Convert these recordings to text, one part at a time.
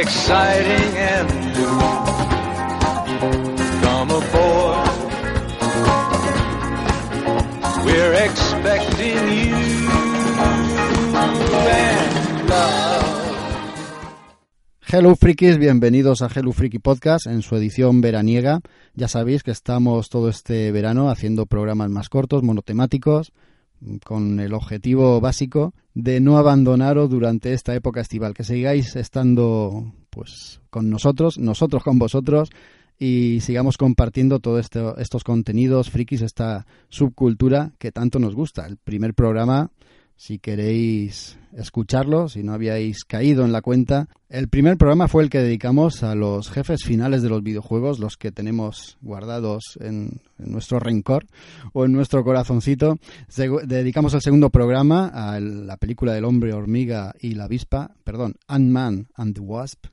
Exciting and new. Come. We're expecting you. Hello Frikis, bienvenidos a Hello Freaky Podcast en su edición veraniega. Ya sabéis que estamos todo este verano haciendo programas más cortos, monotemáticos, con el objetivo básico de no abandonaros durante esta época estival, que sigáis estando pues con nosotros, nosotros con vosotros y sigamos compartiendo todos estos contenidos frikis, esta subcultura que tanto nos gusta. El primer programa si queréis escucharlo, si no habíais caído en la cuenta. El primer programa fue el que dedicamos a los jefes finales de los videojuegos, los que tenemos guardados en, nuestro rencor o en nuestro corazoncito. dedicamos el segundo programa a la película del hombre hormiga y la avispa, perdón, Ant-Man and the Wasp.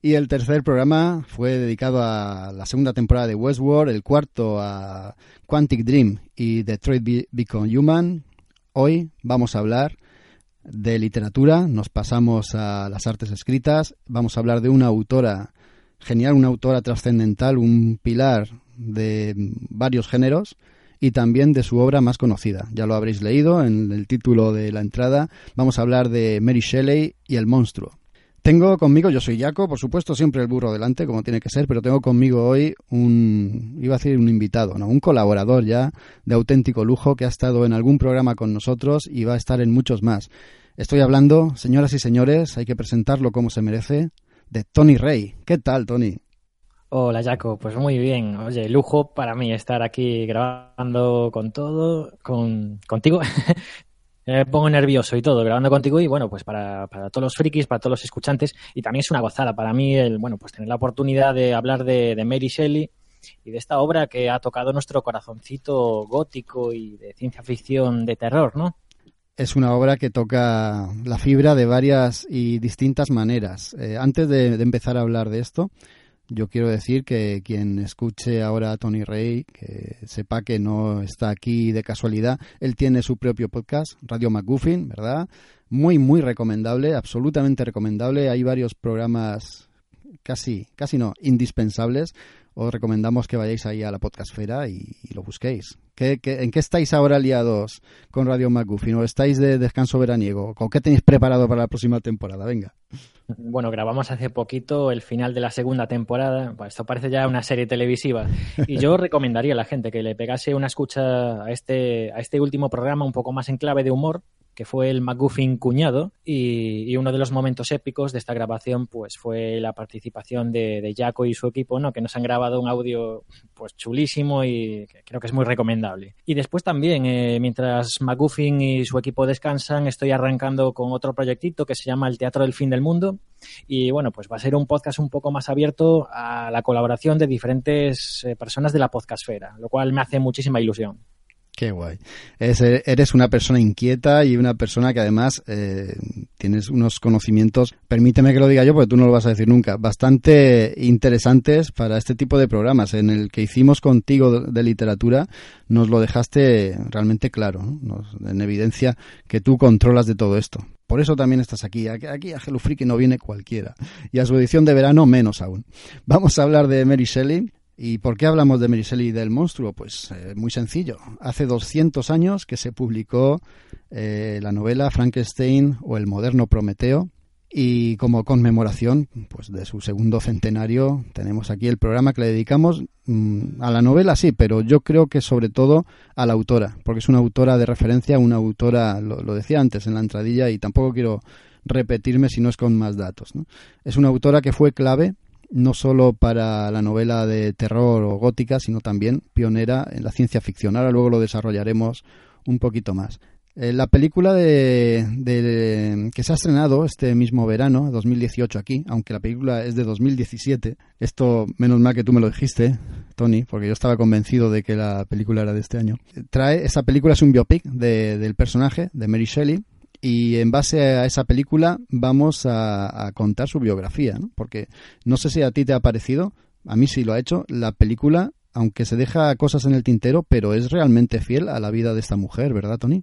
Y el tercer programa fue dedicado a la segunda temporada de Westworld, el cuarto a Quantic Dream y Detroit Become Human, Hoy vamos a hablar de literatura, nos pasamos a las artes escritas, vamos a hablar de una autora genial, una autora trascendental, un pilar de varios géneros y también de su obra más conocida. Ya lo habréis leído en el título de la entrada. Vamos a hablar de Mary Shelley y el monstruo. Tengo conmigo, yo soy Jaco, por supuesto, siempre el burro delante, como tiene que ser, pero tengo conmigo hoy un, iba a decir un invitado, no, un colaborador ya de auténtico lujo que ha estado en algún programa con nosotros y va a estar en muchos más. Estoy hablando, señoras y señores, hay que presentarlo como se merece, de Tony Rey. ¿Qué tal, Tony? Hola, Jaco. Pues muy bien. Oye, lujo para mí estar aquí grabando con todo, con, contigo. me pongo nervioso y todo grabando contigo y bueno, pues para, para, todos los frikis, para todos los escuchantes y también es una gozada para mí el, bueno, pues tener la oportunidad de hablar de, Mary Shelley y de esta obra que ha tocado nuestro corazoncito gótico y de ciencia ficción de terror, ¿no? Es una obra que toca la fibra de varias y distintas maneras. Eh, antes de empezar a hablar de esto, yo quiero decir que quien escuche ahora a Tony Rey, que sepa que no está aquí de casualidad. Él tiene su propio podcast, Radio McGuffin, ¿verdad? Muy, muy recomendable, absolutamente recomendable. Hay varios programas casi, casi no, indispensables. Os recomendamos que vayáis ahí a la podcastfera y, y lo busquéis. ¿Qué, en qué estáis ahora liados con Radio McGuffin? ¿O estáis de descanso veraniego? ¿Con qué tenéis preparado para la próxima temporada? Venga. Bueno, grabamos hace poquito el final de la segunda temporada. esto parece ya una serie televisiva. Y yo recomendaría a la gente que le pegase una escucha a este, a este último programa un poco más en clave de humor, que fue el McGuffin cuñado. Y, uno de los momentos épicos de esta grabación pues fue la participación de, Jaco y su equipo, ¿no? que nos han grabado un audio pues chulísimo y creo que es muy recomendable. Y después también, eh, mientras McGuffin y su equipo descansan, estoy arrancando con otro proyectito que se llama El Teatro del Fin del Mundo. Y bueno, pues va a ser un podcast un poco más abierto a la colaboración de diferentes eh, personas de la podcastfera, lo cual me hace muchísima ilusión. Qué guay. eres una persona inquieta y una persona que además eh, tienes unos conocimientos, permíteme que lo diga yo porque tú no lo vas a decir nunca, bastante interesantes para este tipo de programas. En el que hicimos contigo de, literatura nos lo dejaste realmente claro, en evidencia que tú controlas de todo esto. Por eso también estás aquí. Aquí a Hello Freaky no viene cualquiera. Y a su edición de verano menos aún. Vamos a hablar de Mary Shelley, ¿Y por qué hablamos de Mary del monstruo? Pues eh, muy sencillo. Hace 200 años que se publicó eh, la novela Frankenstein o el moderno Prometeo y como conmemoración pues de su segundo centenario tenemos aquí el programa que le dedicamos mm, a la novela, sí, pero yo creo que sobre todo a la autora, porque es una autora de referencia, una autora, lo, decía antes en la entradilla y tampoco quiero repetirme si no es con más datos. Es una autora que fue clave no solo para la novela de terror o gótica, sino también pionera en la ciencia ficción. Ahora luego lo desarrollaremos un poquito más. Eh, la película de, que se ha estrenado este mismo verano, 2018 aquí, aunque la película es de 2017, esto menos mal que tú me lo dijiste, Tony, porque yo estaba convencido de que la película era de este año. Trae, esa película es un biopic de, del personaje, de Mary Shelley, y en base a esa película vamos a, contar su biografía, ¿no? porque no sé si a ti te ha parecido, a mí sí lo ha hecho, la película, aunque se deja cosas en el tintero, pero es realmente fiel a la vida de esta mujer, ¿verdad, Tony?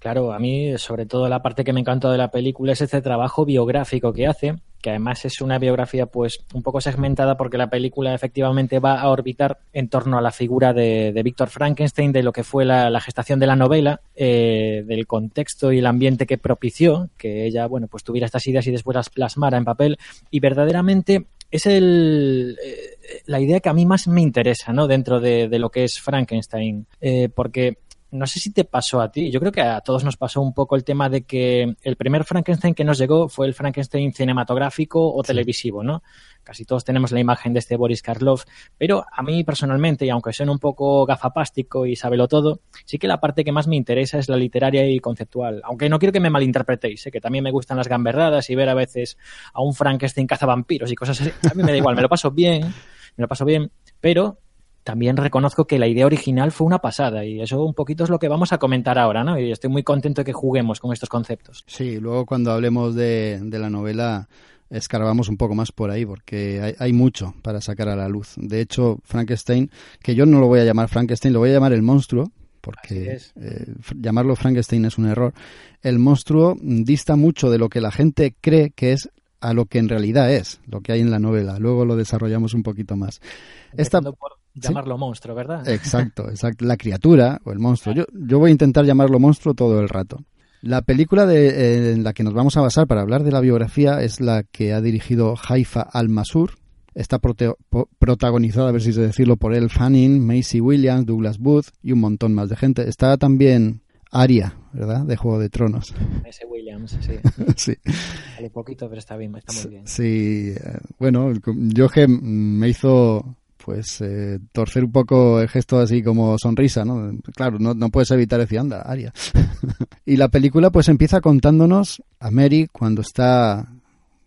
Claro, a mí sobre todo la parte que me encantó de la película es ese trabajo biográfico que hace, que además es una biografía pues un poco segmentada porque la película efectivamente va a orbitar en torno a la figura de, de Víctor Frankenstein, de lo que fue la, gestación de la novela, eh, del contexto y el ambiente que propició que ella, bueno, pues tuviera estas ideas y después las plasmara en papel y verdaderamente es el, eh, la idea que a mí más me interesa, ¿no? Dentro de, de lo que es Frankenstein, eh, porque no sé si te pasó a ti, yo creo que a todos nos pasó un poco el tema de que el primer Frankenstein que nos llegó fue el Frankenstein cinematográfico o sí. televisivo, ¿no? Casi todos tenemos la imagen de este Boris Karloff, pero a mí personalmente, y aunque suene un poco gafapástico y sábelo todo, sí que la parte que más me interesa es la literaria y conceptual. Aunque no quiero que me malinterpretéis, ¿eh? que también me gustan las gamberradas y ver a veces a un Frankenstein cazavampiros y cosas así. A mí me da igual, me lo paso bien, me lo paso bien, pero también reconozco que la idea original fue una pasada y eso un poquito es lo que vamos a comentar ahora, ¿no? Y estoy muy contento de que juguemos con estos conceptos. Sí, luego cuando hablemos de, de la novela escarbamos un poco más por ahí porque hay, hay, mucho para sacar a la luz. De hecho, Frankenstein, que yo no lo voy a llamar Frankenstein, lo voy a llamar el monstruo, porque eh, llamarlo Frankenstein es un error. El monstruo dista mucho de lo que la gente cree que es a lo que en realidad es, lo que hay en la novela. Luego lo desarrollamos un poquito más. Esta... Por llamarlo ¿Sí? monstruo, ¿verdad? Exacto, exacto. La criatura o el monstruo. Yo, yo voy a intentar llamarlo monstruo todo el rato. La película de, eh, en la que nos vamos a basar para hablar de la biografía es la que ha dirigido Haifa Al-Masur. Está protagonizada, a ver si se decirlo, por Elle Fanning, Macy Williams, Douglas Booth y un montón más de gente. Está también Aria, ¿verdad? De Juego de Tronos. Ese Williams, sí. sí. Sale poquito, pero está bien, está muy bien. Sí, eh, bueno, yo que me hizo pues eh, torcer un poco el gesto así como sonrisa, ¿no? Claro, no, no puedes evitar decir, anda, Aria. y la película pues empieza contándonos a Mary cuando está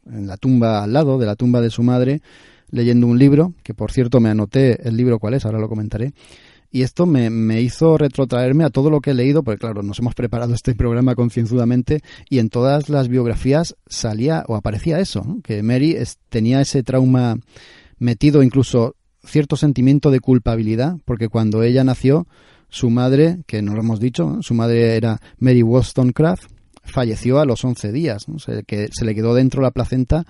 en la tumba al lado de la tumba de su madre leyendo un libro, que por cierto me anoté el libro cuál es, ahora lo comentaré. Y esto me, me, hizo retrotraerme a todo lo que he leído, porque claro, nos hemos preparado este programa concienzudamente y en todas las biografías salía o aparecía eso, ¿no? que Mary tenía ese trauma metido incluso cierto sentimiento de culpabilidad, porque cuando ella nació, su madre, que no lo hemos dicho, su madre era Mary Wollstonecraft, falleció a los 11 días, ¿no? se, que se le quedó dentro la placenta,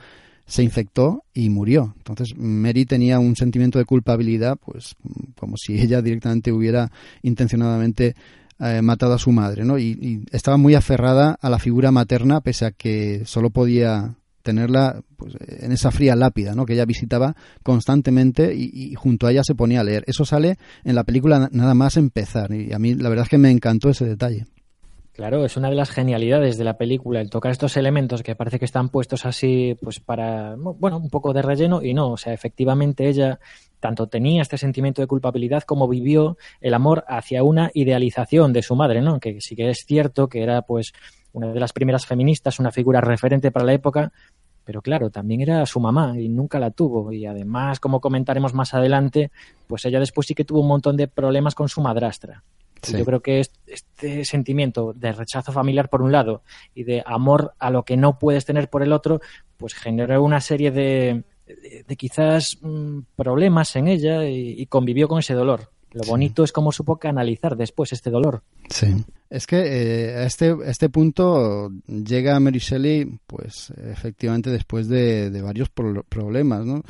se infectó y murió. Entonces Mary tenía un sentimiento de culpabilidad, pues como si ella directamente hubiera intencionadamente eh, matado a su madre, ¿no? Y, y estaba muy aferrada a la figura materna, pese a que solo podía tenerla pues, en esa fría lápida, ¿no? Que ella visitaba constantemente y, junto a ella se ponía a leer. Eso sale en la película nada más empezar y a mí la verdad es que me encantó ese detalle. Claro, es una de las genialidades de la película, el tocar estos elementos que parece que están puestos así, pues para, bueno, un poco de relleno y no, o sea, efectivamente ella tanto tenía este sentimiento de culpabilidad como vivió el amor hacia una idealización de su madre, ¿no? Que sí que es cierto que era, pues, una de las primeras feministas, una figura referente para la época, pero claro, también era su mamá y nunca la tuvo. Y además, como comentaremos más adelante, pues ella después sí que tuvo un montón de problemas con su madrastra. Sí. Yo creo que este sentimiento de rechazo familiar por un lado y de amor a lo que no puedes tener por el otro, pues generó una serie de, de, de quizás mmm, problemas en ella y, y, convivió con ese dolor. Lo bonito sí. es cómo supo canalizar después este dolor. Sí. Es que eh, a este, a este punto llega Mary Shelley, pues efectivamente después de, de varios pro problemas, ¿no?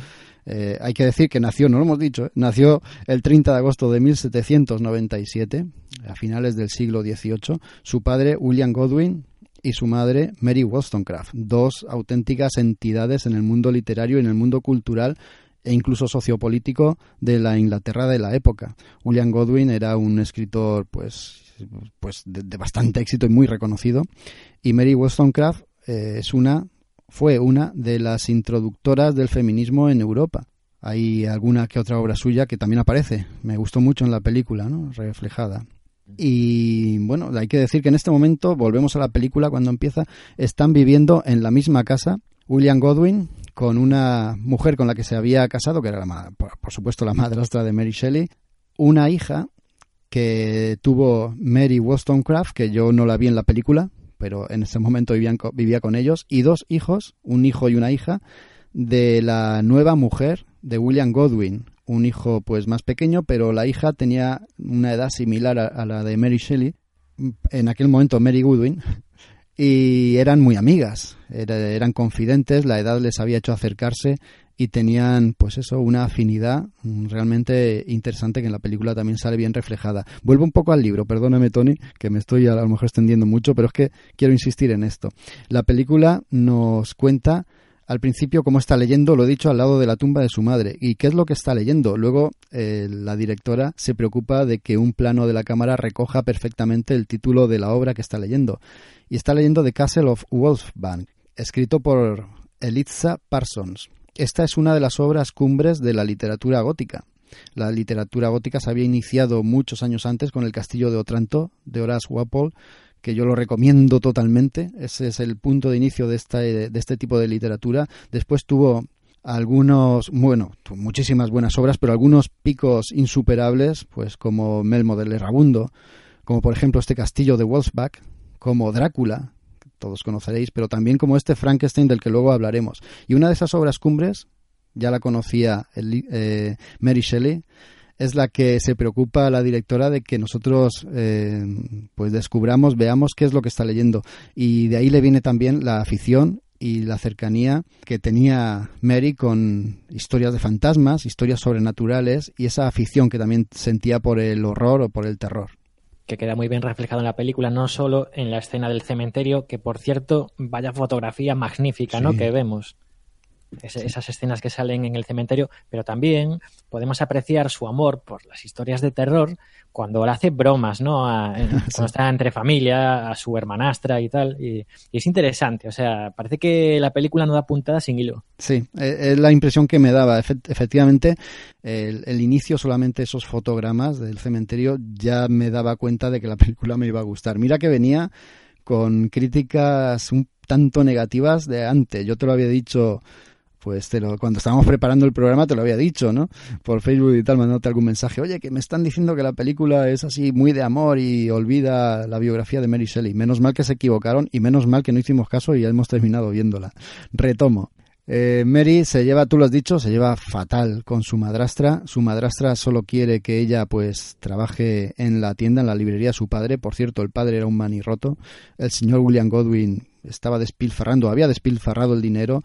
Eh, hay que decir que nació, no lo hemos dicho, ¿eh? nació el 30 de agosto de 1797, a finales del siglo XVIII. Su padre, William Godwin, y su madre, Mary Wollstonecraft, dos auténticas entidades en el mundo literario y en el mundo cultural e incluso sociopolítico de la Inglaterra de la época. William Godwin era un escritor pues, pues de, bastante éxito y muy reconocido y Mary Wollstonecraft eh, es una fue una de las introductoras del feminismo en Europa. Hay alguna que otra obra suya que también aparece. Me gustó mucho en la película, ¿no? Reflejada. Y bueno, hay que decir que en este momento, volvemos a la película cuando empieza, están viviendo en la misma casa William Godwin con una mujer con la que se había casado, que era la, por supuesto la madrastra de Mary Shelley, una hija que tuvo Mary Wollstonecraft, que yo no la vi en la película, pero en ese momento vivía con ellos, y dos hijos, un hijo y una hija, de la nueva mujer de William Godwin, un hijo pues más pequeño, pero la hija tenía una edad similar a, la de Mary Shelley, en aquel momento Mary Goodwin, y eran muy amigas, eran confidentes, la edad les había hecho acercarse y tenían pues eso, una afinidad realmente interesante que en la película también sale bien reflejada. Vuelvo un poco al libro, perdóname Tony, que me estoy a lo mejor extendiendo mucho, pero es que quiero insistir en esto. La película nos cuenta al principio como está leyendo, lo he dicho, al lado de la tumba de su madre. ¿Y qué es lo que está leyendo? Luego eh, la directora se preocupa de que un plano de la cámara recoja perfectamente el título de la obra que está leyendo. Y está leyendo The Castle of Wolfbank, escrito por Eliza Parsons. Esta es una de las obras cumbres de la literatura gótica. La literatura gótica se había iniciado muchos años antes con el Castillo de Otranto de Horace Walpole, que yo lo recomiendo totalmente. Ese es el punto de inicio de, esta, de este tipo de literatura. Después tuvo algunos, bueno, muchísimas buenas obras, pero algunos picos insuperables, pues como Melmo del Errabundo, como por ejemplo este castillo de Wolfsbach, como Drácula, que todos conoceréis, pero también como este Frankenstein del que luego hablaremos. Y una de esas obras cumbres, ya la conocía eh, Mary Shelley, es la que se preocupa la directora de que nosotros eh, pues descubramos, veamos qué es lo que está leyendo. Y de ahí le viene también la afición y la cercanía que tenía Mary con historias de fantasmas, historias sobrenaturales y esa afición que también sentía por el horror o por el terror que queda muy bien reflejado en la película, no solo en la escena del cementerio, que por cierto, vaya fotografía magnífica, ¿no? Que vemos esas escenas que salen en el cementerio, pero también podemos apreciar su amor por las historias de terror cuando le hace bromas, ¿no? cuando está entre familia, a su hermanastra y tal. Y, es interesante, o sea, parece que la película no da puntada sin hilo. Sí, e, es la impresión que me daba. efectivamente, el, el, inicio, solamente esos fotogramas del cementerio, ya me daba cuenta de que la película me iba a gustar. Mira que venía con críticas un tanto negativas de antes. Yo te lo había dicho pues te lo, cuando estábamos preparando el programa te lo había dicho, ¿no? Por Facebook y tal, mandándote algún mensaje. Oye, que me están diciendo que la película es así muy de amor y olvida la biografía de Mary Shelley. Menos mal que se equivocaron y menos mal que no hicimos caso y ya hemos terminado viéndola. Retomo. Eh, Mary se lleva, tú lo has dicho, se lleva fatal con su madrastra. Su madrastra solo quiere que ella pues trabaje en la tienda, en la librería de su padre. Por cierto, el padre era un manirroto. El señor William Godwin estaba despilfarrando, había despilfarrado el dinero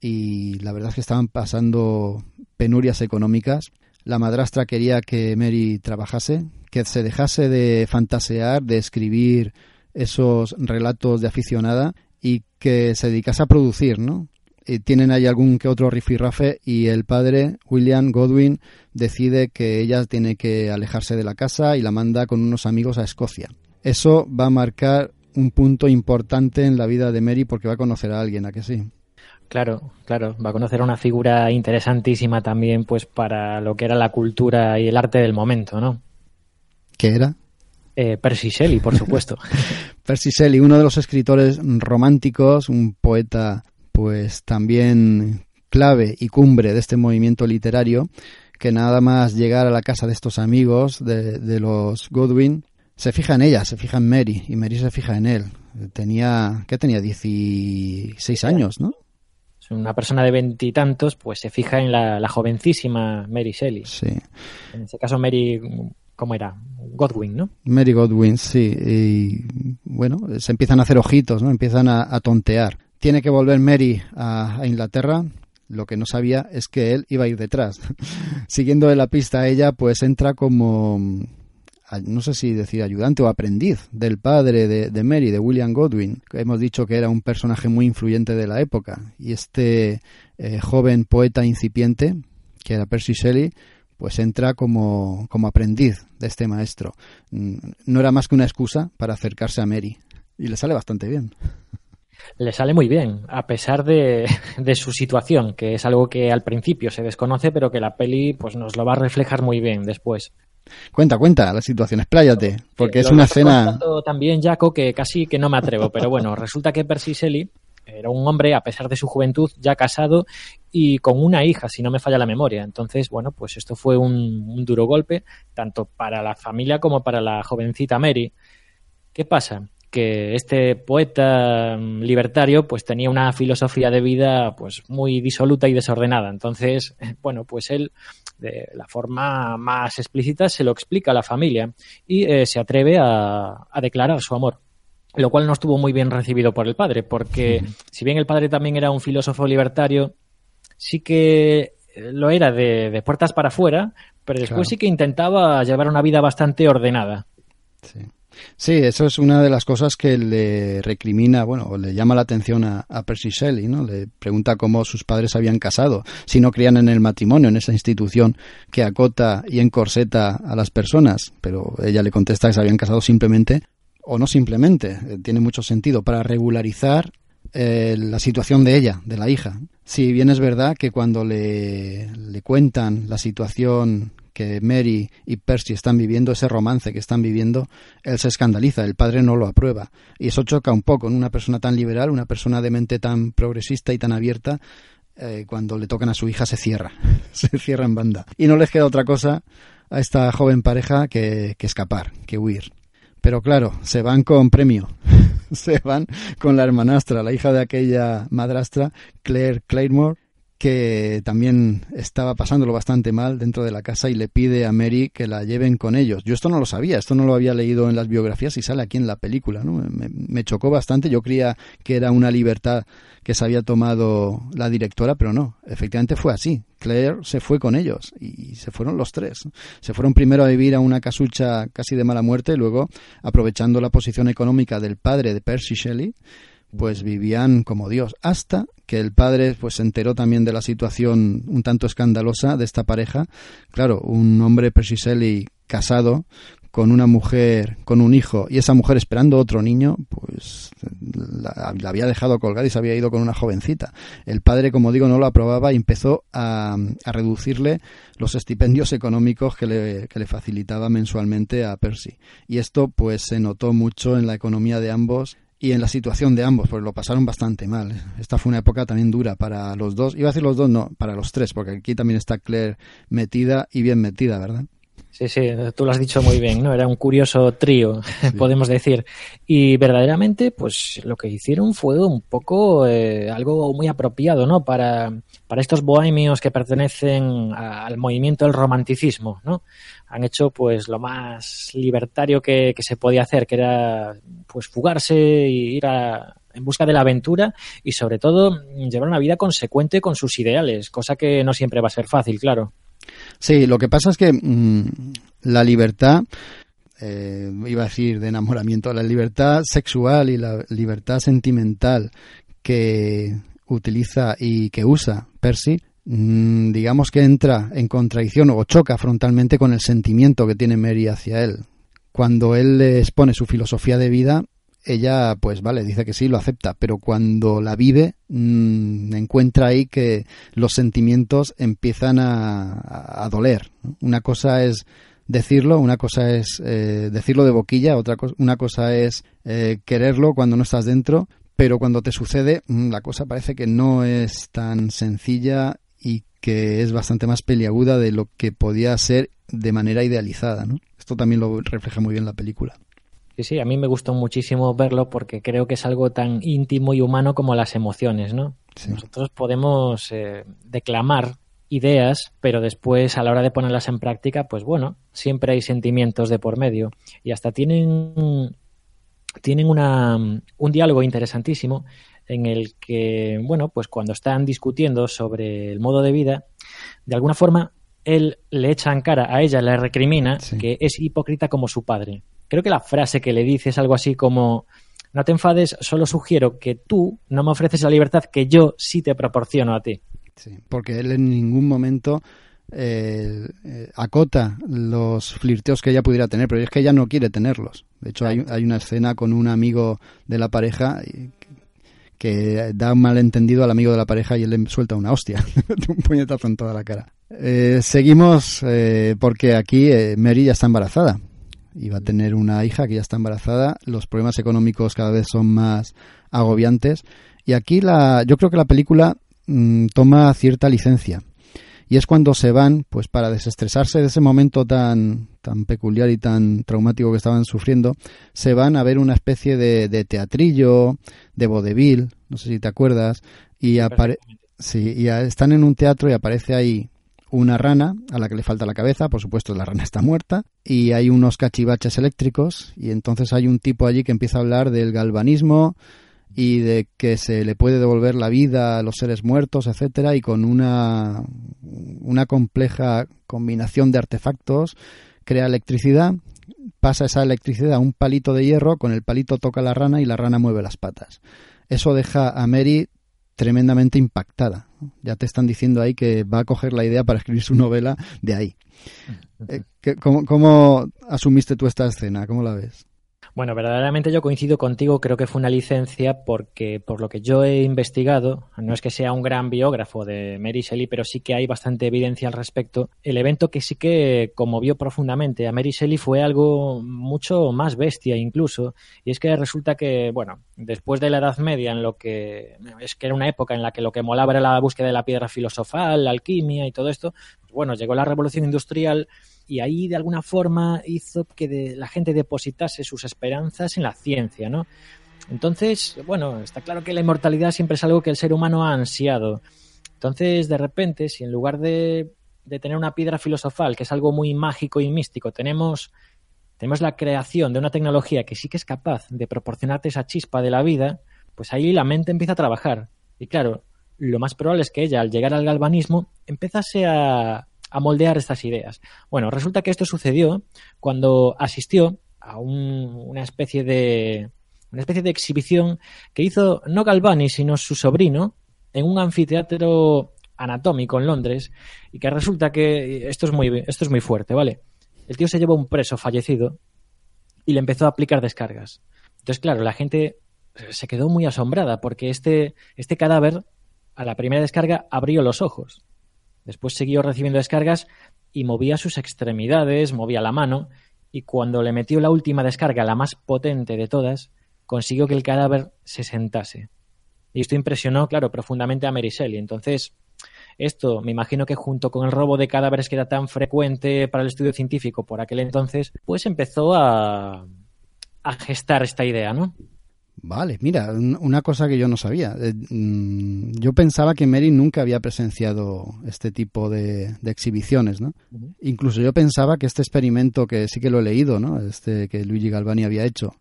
y la verdad es que estaban pasando penurias económicas. La madrastra quería que Mary trabajase, que se dejase de fantasear, de escribir esos relatos de aficionada y que se dedicase a producir, ¿no? Y tienen ahí algún que otro rifirrafe y el padre, William Godwin, decide que ella tiene que alejarse de la casa y la manda con unos amigos a Escocia. Eso va a marcar un punto importante en la vida de Mary porque va a conocer a alguien, ¿a que sí? Claro, claro, va a conocer a una figura interesantísima también, pues para lo que era la cultura y el arte del momento, ¿no? ¿Qué era? Eh, Percy Shelley, por supuesto. Percy Shelley, uno de los escritores románticos, un poeta, pues también clave y cumbre de este movimiento literario, que nada más llegar a la casa de estos amigos de, de los Godwin, se fija en ella, se fija en Mary, y Mary se fija en él. Tenía, ¿qué tenía? 16 años, ¿no? Una persona de veintitantos, pues se fija en la, jovencísima Mary Shelley. Sí. En este caso, Mary, ¿cómo era? Godwin, ¿no? Mary Godwin, sí. Y bueno, se empiezan a hacer ojitos, ¿no? Empiezan a, tontear. Tiene que volver Mary a, Inglaterra. Lo que no sabía es que él iba a ir detrás. Siguiendo de la pista a ella, pues entra como no sé si decir ayudante o aprendiz del padre de, Mary, de William Godwin. Hemos dicho que era un personaje muy influyente de la época. Y este eh, joven poeta incipiente, que era Percy Shelley, pues entra como, como aprendiz de este maestro. Mm, no era más que una excusa para acercarse a Mary. Y le sale bastante bien. Le sale muy bien, a pesar de, de, su situación, que es algo que al principio se desconoce, pero que la peli pues, nos lo va a reflejar muy bien después. Cuenta, cuenta la situación, expláyate, porque es una escena... También, Jaco, que casi que no me atrevo, pero bueno, resulta que Percy Shelley era un hombre, a pesar de su juventud, ya casado y con una hija, si no me falla la memoria. Entonces, bueno, pues esto fue un, duro golpe, tanto para la familia como para la jovencita Mary. ¿Qué pasa? Que este poeta mm, libertario pues tenía una filosofía de vida pues muy disoluta y desordenada. Entonces, bueno, pues él de la forma más explícita se lo explica a la familia y eh, se atreve a, a declarar su amor lo cual no estuvo muy bien recibido por el padre, porque si bien el padre también era un filósofo libertario, sí que lo era de, puertas para afuera, pero después sí que intentaba llevar una vida bastante ordenada. Sí. Eso es una de las cosas que le recrimina, bueno, le llama la atención a, Percy Shelley, ¿no? Le pregunta cómo sus padres habían casado, si no creían en el matrimonio, en esa institución que acota y encorseta a las personas, pero ella le contesta que se habían casado simplemente o no simplemente, eh, tiene mucho sentido, para regularizar eh, la situación de ella, de la hija. Si bien es verdad que cuando le, le cuentan la situación que Mary y Percy están viviendo, ese romance que están viviendo, él se escandaliza, el padre no lo aprueba. Y eso choca un poco en una persona tan liberal, una persona de mente tan progresista y tan abierta, eh, cuando le tocan a su hija se cierra, se cierra en banda. Y no les queda otra cosa a esta joven pareja que escapar, que huir. Pero claro, se van con premio. se van con la hermanastra, la hija de aquella madrastra, Claire Claymore, que también estaba pasándolo bastante mal dentro de la casa y le pide a Mary que la lleven con ellos. Yo esto no lo sabía, esto no lo había leído en las biografías y sale aquí en la película. ¿no? Me, chocó bastante, yo creía que era una libertad que se había tomado la directora, pero no, efectivamente fue así. Claire se fue con ellos y se fueron los tres. Se fueron primero a vivir a una casucha casi de mala muerte luego, aprovechando la posición económica del padre de Percy Shelley, pues vivían como Dios, hasta que el padre pues se enteró también de la situación un tanto escandalosa de esta pareja. Claro, un hombre Persiseli casado con una mujer, con un hijo, y esa mujer esperando otro niño, pues la, había dejado colgar y se había ido con una jovencita. El padre, como digo, no lo aprobaba y empezó a, a reducirle los estipendios económicos que le, que le, facilitaba mensualmente a Percy. Y esto, pues, se notó mucho en la economía de ambos y en la situación de ambos, porque lo pasaron bastante mal. Esta fue una época también dura para los dos. Iba a decir los dos, no, para los tres, porque aquí también está Claire metida y bien metida, ¿verdad? Sí, sí, tú lo has dicho muy bien, ¿no? Era un curioso trío, podemos decir. Y verdaderamente, pues lo que hicieron fue un poco eh, algo muy apropiado, ¿no? Para, para estos bohemios que pertenecen al movimiento del romanticismo, ¿no? Han hecho pues lo más libertario que, que se podía hacer, que era pues fugarse e ir a, en busca de la aventura y sobre todo llevar una vida consecuente con sus ideales, cosa que no siempre va a ser fácil, claro. Sí, lo que pasa es que mm, la libertad, eh, iba a decir de enamoramiento, la libertad sexual y la libertad sentimental que utiliza y que usa Percy, mm, digamos que entra en contradicción o choca frontalmente con el sentimiento que tiene Mary hacia él. Cuando él le expone su filosofía de vida, ella, pues vale, dice que sí, lo acepta, pero cuando la vive, mmm, encuentra ahí que los sentimientos empiezan a, a, doler. Una cosa es decirlo, una cosa es eh, decirlo de boquilla, otra cosa, una cosa es eh, quererlo cuando no estás dentro, pero cuando te sucede, mmm, la cosa parece que no es tan sencilla y que es bastante más peliaguda de lo que podía ser de manera idealizada. ¿no? Esto también lo refleja muy bien la película. Sí, sí, a mí me gustó muchísimo verlo porque creo que es algo tan íntimo y humano como las emociones, ¿no? Nosotros podemos eh, declamar ideas, pero después a la hora de ponerlas en práctica, pues bueno, siempre hay sentimientos de por medio. Y hasta tienen tienen una, un diálogo interesantísimo en el que, bueno, pues cuando están discutiendo sobre el modo de vida, de alguna forma él le echa en cara a ella, le recrimina que es hipócrita como su padre creo que la frase que le dice es algo así como, no te enfades, solo sugiero que tú no me ofreces la libertad que yo sí te proporciono a ti. Sí, porque él en ningún momento eh, eh, acota los flirteos que ella pudiera tener, pero es que ella no quiere tenerlos. De hecho, hay, una escena con un amigo de la pareja que da un malentendido al amigo de la pareja y él le suelta una hostia, un puñetazo en toda la cara. Eh, seguimos porque aquí Mary ya está embarazada y va a tener una hija que ya está embarazada. Los problemas económicos cada vez son más agobiantes. Y aquí la, yo creo que la película mm, toma cierta licencia. Y es cuando se van, pues para desestresarse de ese momento tan, tan peculiar y tan traumático que estaban sufriendo, se van a ver una especie de, de teatrillo, de vodevil, no sé si te acuerdas, y, apare sí, y están en un teatro y aparece ahí una rana a la que le falta la cabeza, por supuesto la rana está muerta, y hay unos cachivaches eléctricos, y entonces hay un tipo allí que empieza a hablar del galvanismo, y de que se le puede devolver la vida a los seres muertos, etcétera, y con una, una compleja combinación de artefactos crea electricidad, pasa esa electricidad a un palito de hierro, con el palito toca la rana y la rana mueve las patas. Eso deja a Mary tremendamente impactada. Ya te están diciendo ahí que va a coger la idea para escribir su novela de ahí. Eh, ¿Cómo, cómo asumiste tú esta escena? ¿Cómo la ves? Bueno, verdaderamente yo coincido contigo, creo que fue una licencia porque por lo que yo he investigado, no es que sea un gran biógrafo de Mary Shelley, pero sí que hay bastante evidencia al respecto. El evento que sí que conmovió profundamente a Mary Shelley fue algo mucho más bestia incluso, y es que resulta que, bueno, después de la Edad Media, en lo que es que era una época en la que lo que molaba era la búsqueda de la piedra filosofal, la alquimia y todo esto, pues bueno, llegó la revolución industrial y ahí de alguna forma hizo que la gente depositase sus esperanzas en la ciencia, ¿no? Entonces, bueno, está claro que la inmortalidad siempre es algo que el ser humano ha ansiado. Entonces, de repente, si en lugar de, tener una piedra filosofal, que es algo muy mágico y místico, tenemos, tenemos la creación de una tecnología que sí que es capaz de proporcionarte esa chispa de la vida, pues ahí la mente empieza a trabajar. Y claro, lo más probable es que ella, al llegar al galvanismo, empezase a, a moldear estas ideas. Bueno, resulta que esto sucedió cuando asistió a una especie de una especie de exhibición que hizo no Galvani sino su sobrino en un anfiteatro anatómico en Londres y que resulta que esto es muy esto es muy fuerte, ¿vale? El tío se llevó un preso fallecido y le empezó a aplicar descargas. Entonces, claro, la gente se quedó muy asombrada porque este, este cadáver a la primera descarga abrió los ojos Después siguió recibiendo descargas y movía sus extremidades, movía la mano, y cuando le metió la última descarga, la más potente de todas, consiguió que el cadáver se sentase. Y esto impresionó, claro, profundamente a Mary Shelley. Entonces, esto, me imagino que junto con el robo de cadáveres que era tan frecuente para el estudio científico por aquel entonces, pues empezó a, a gestar esta idea, ¿no? Vale, mira, una cosa que yo no sabía. Eh, mm, yo pensaba que Mary nunca había presenciado este tipo de, exhibiciones, ¿no? Incluso yo pensaba que este experimento, que sí que lo he leído, ¿no? Este que Luigi Galvani había hecho,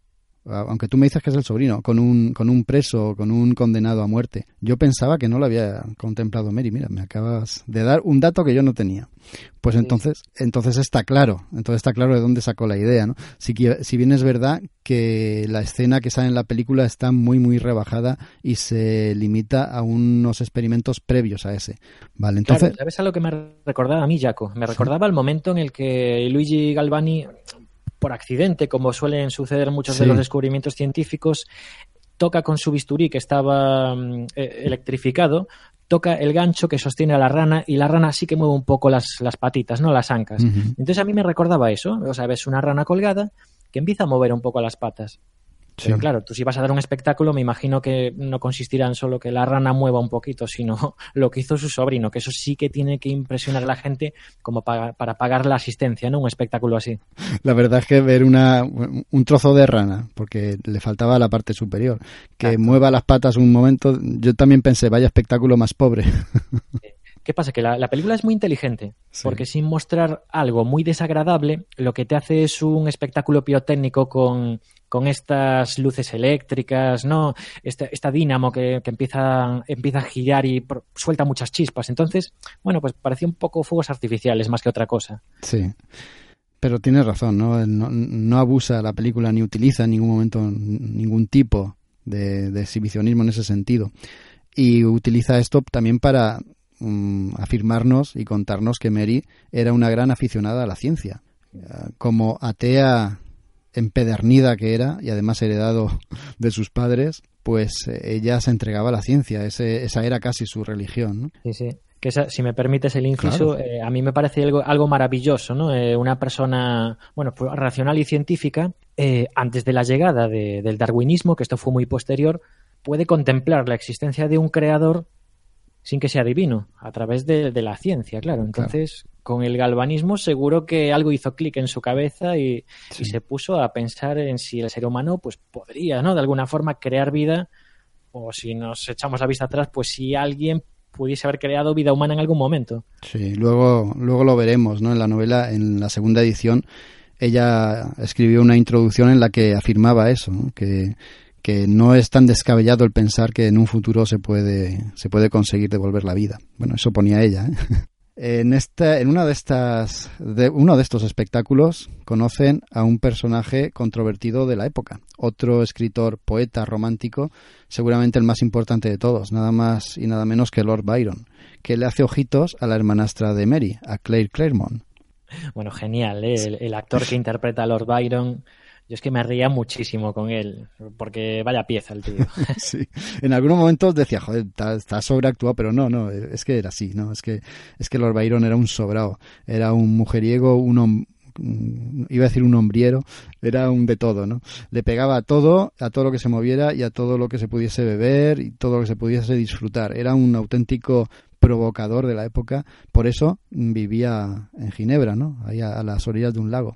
aunque tú me dices que es el sobrino, con un, con un preso, con un condenado a muerte. Yo pensaba que no lo había contemplado Mary. Mira, me acabas de dar un dato que yo no tenía. Pues entonces, entonces está claro, entonces está claro de dónde sacó la idea, ¿no? Si, si bien es verdad que la escena que sale en la película está muy, muy rebajada y se limita a unos experimentos previos a ese. Vale, entonces... ¿Sabes a lo que me recordaba a mí, Jaco? Me recordaba el momento en el que Luigi Galvani por accidente, como suelen suceder muchos de los descubrimientos científicos, toca con su bisturí que estaba mm, e, electrificado, toca el gancho que sostiene a la rana y la rana sí que mueve un poco las, las patitas, ¿no? Las ancas. Entonces a mí me recordaba eso, o sea, ves una rana colgada que empieza a mover un poco las patas. Pero claro, tú si vas a dar un espectáculo, me imagino que no consistirá en solo que la rana mueva un poquito, sino lo que hizo su sobrino, que eso sí que tiene que impresionar a la gente como para, pagar la asistencia, ¿no? Un espectáculo así. La verdad es que ver una, un trozo de rana, porque le faltaba la parte superior, que mueva las patas un momento, yo también pensé, vaya espectáculo más pobre. ¿Qué pasa? Que la, película es muy inteligente, porque sin mostrar algo muy desagradable, lo que te hace es un espectáculo pirotécnico con, con estas luces eléctricas, ¿no? Esta, esta dínamo que, empieza, empieza a girar y suelta muchas chispas. Entonces, bueno, pues parecía un poco fuegos artificiales más que otra cosa. Sí. Pero tienes razón, ¿no? No, abusa la película ni utiliza en ningún momento ningún tipo de, exhibicionismo en ese sentido. Y utiliza esto también para mm, afirmarnos y contarnos que Mary era una gran aficionada a la ciencia. Como atea empedernida que era y además heredado de sus padres, pues eh, ella se entregaba a la ciencia, esa era casi su religión. Sí, sí. que si me permites el inciso, eh, a mí me parece algo, algo maravilloso, ¿no? Eh, una persona, bueno, pues racional y científica, eh, antes de la llegada del darwinismo, que esto fue muy posterior, puede contemplar la existencia de un creador sin que sea divino, a través de, la ciencia, claro. Entonces, con el galvanismo seguro que algo hizo clic en su cabeza y, y, se puso a pensar en si el ser humano pues podría, ¿no? De alguna forma crear vida o si nos echamos la vista atrás, pues si alguien pudiese haber creado vida humana en algún momento. Sí, luego, luego lo veremos, ¿no? En la novela, en la segunda edición, ella escribió una introducción en la que afirmaba eso, que, que no es tan descabellado el pensar que en un futuro se puede, se puede conseguir devolver la vida. Bueno, eso ponía ella, ¿eh? En, esta, en una de estas, de uno de estos espectáculos conocen a un personaje controvertido de la época, otro escritor, poeta romántico, seguramente el más importante de todos, nada más y nada menos que Lord Byron, que le hace ojitos a la hermanastra de Mary, a Claire Claremont. Bueno, genial, ¿eh? el, actor que interpreta a Lord Byron yo es que me ría muchísimo con él, porque vaya pieza el tío. sí, en algunos momentos decía, joder, está, sobreactuado, pero no, no, es que era así, ¿no? Es que, es que Lord Byron era un sobrado, era un mujeriego, un, iba a decir un hombriero, era un de todo, ¿no? Le pegaba a todo, a todo lo que se moviera y a todo lo que se pudiese beber y todo lo que se pudiese disfrutar. Era un auténtico provocador de la época, por eso vivía en Ginebra, ¿no? Ahí a las orillas de un lago.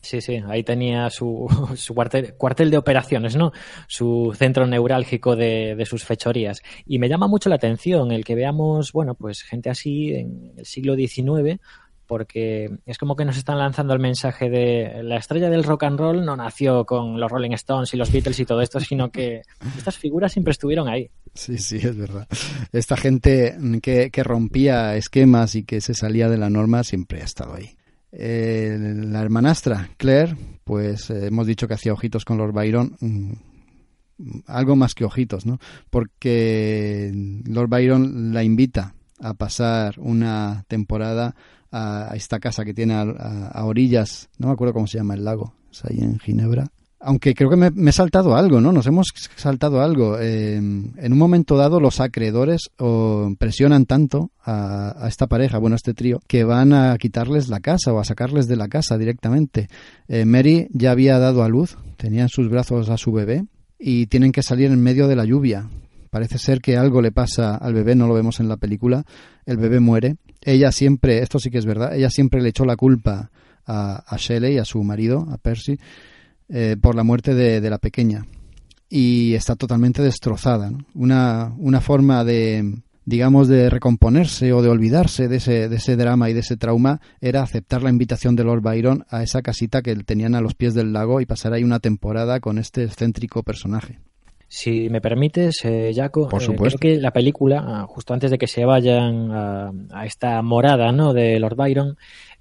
Sí, sí, ahí tenía su, su cuartel, cuartel, de operaciones, ¿no? Su centro neurálgico de, sus fechorías. Y me llama mucho la atención el que veamos, bueno, pues gente así en el siglo XIX, porque es como que nos están lanzando el mensaje de la estrella del rock and roll no nació con los Rolling Stones y los Beatles y todo esto, sino que estas figuras siempre estuvieron ahí. Sí, sí, es verdad. Esta gente que rompía esquemas y que se salía de la norma siempre ha estado ahí. Eh, la hermanastra, Claire, pues eh, hemos dicho que hacía ojitos con Lord Byron. Mm, algo más que ojitos, ¿no? Porque Lord Byron la invita a pasar una temporada a, esta casa que tiene a, orillas, no me acuerdo cómo se llama el lago, es ahí en Ginebra, aunque creo que me, he saltado algo, ¿no? Nos hemos saltado algo. Eh, en un momento dado, los acreedores presionan tanto a, esta pareja, bueno, a este trío, que van a quitarles la casa o a sacarles de la casa directamente. Eh, Mary ya había dado a luz, tenía en sus brazos a su bebé y tienen que salir en medio de la lluvia. Parece ser que algo le pasa al bebé, no lo vemos en la película. El bebé muere. Ella siempre, esto sí que es verdad, ella siempre le echó la culpa a, a Shelley, a su marido, a Percy eh, por la muerte de, la pequeña y está totalmente destrozada. Una, una forma de, digamos, de recomponerse o de olvidarse de ese, de ese drama y de ese trauma era aceptar la invitación de Lord Byron a esa casita que tenían a los pies del lago y pasar ahí una temporada con este excéntrico personaje. Si me permites, eh, Jaco, Por eh, supuesto. creo que la película, ah, justo antes de que se vayan a, a esta morada ¿no? de Lord Byron,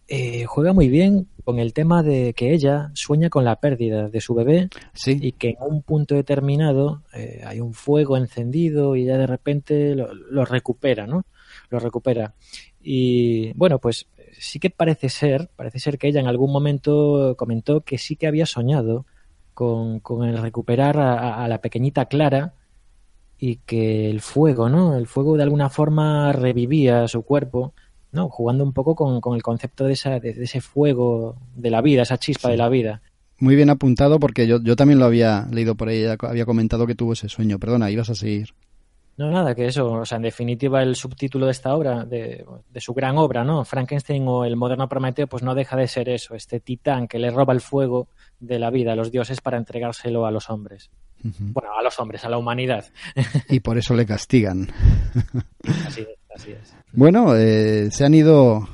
eh, juega muy bien con el tema de que ella sueña con la pérdida de su bebé y que en un punto determinado eh, hay un fuego encendido y ella de repente lo, recupera, ¿no? Lo recupera. Y bueno, pues sí que parece ser, parece ser que ella en algún momento comentó que sí que había soñado con, con el recuperar a, a la pequeñita Clara y que el fuego, ¿no? El fuego de alguna forma revivía su cuerpo ¿no? Jugando un poco con, el concepto de, esa, de, ese fuego de la vida, esa chispa de la vida. Muy bien apuntado porque yo, yo también lo había leído por ahí, había comentado que tuvo ese sueño. Perdona, ibas a seguir. No, nada, que eso, o sea, en definitiva el subtítulo de esta obra, de, de, su gran obra, ¿no? Frankenstein o el moderno Prometeo, pues no deja de ser eso, este titán que le roba el fuego de la vida a los dioses para entregárselo a los hombres. Bueno, a los hombres, a la humanidad. Y por eso le castigan. Así es. Bueno, eh, se han ido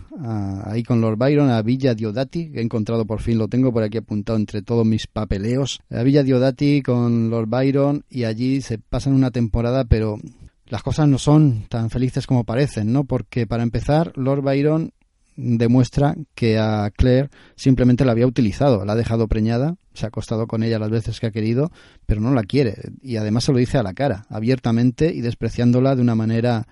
ahí con Lord Byron a Villa Diodati, que he encontrado por fin, lo tengo por aquí apuntado entre todos mis papeleos. A Villa Diodati con Lord Byron y allí se pasan una temporada, pero las cosas no son tan felices como parecen, ¿no? Porque para empezar, Lord Byron demuestra que a Claire simplemente la había utilizado, la ha dejado preñada, se ha acostado con ella las veces que ha querido, pero no la quiere. Y además se lo dice a la cara, abiertamente y despreciándola de una manera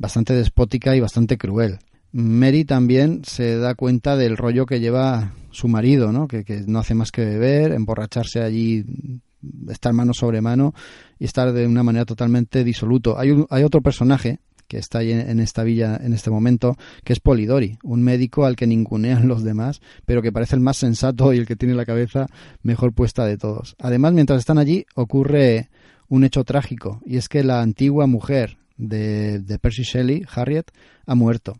bastante despótica y bastante cruel. Mary también se da cuenta del rollo que lleva su marido, ¿no? Que, no hace más que beber, emborracharse allí, estar mano sobre mano y estar de una manera totalmente disoluto. Hay, hay otro personaje que está ahí en esta villa en este momento, que es Polidori, un médico al que ningunean los demás, pero que parece el más sensato y el que tiene la cabeza mejor puesta de todos. Además, mientras están allí, ocurre un hecho trágico, y es que la antigua mujer de, de Percy Shelley, Harriet, ha muerto.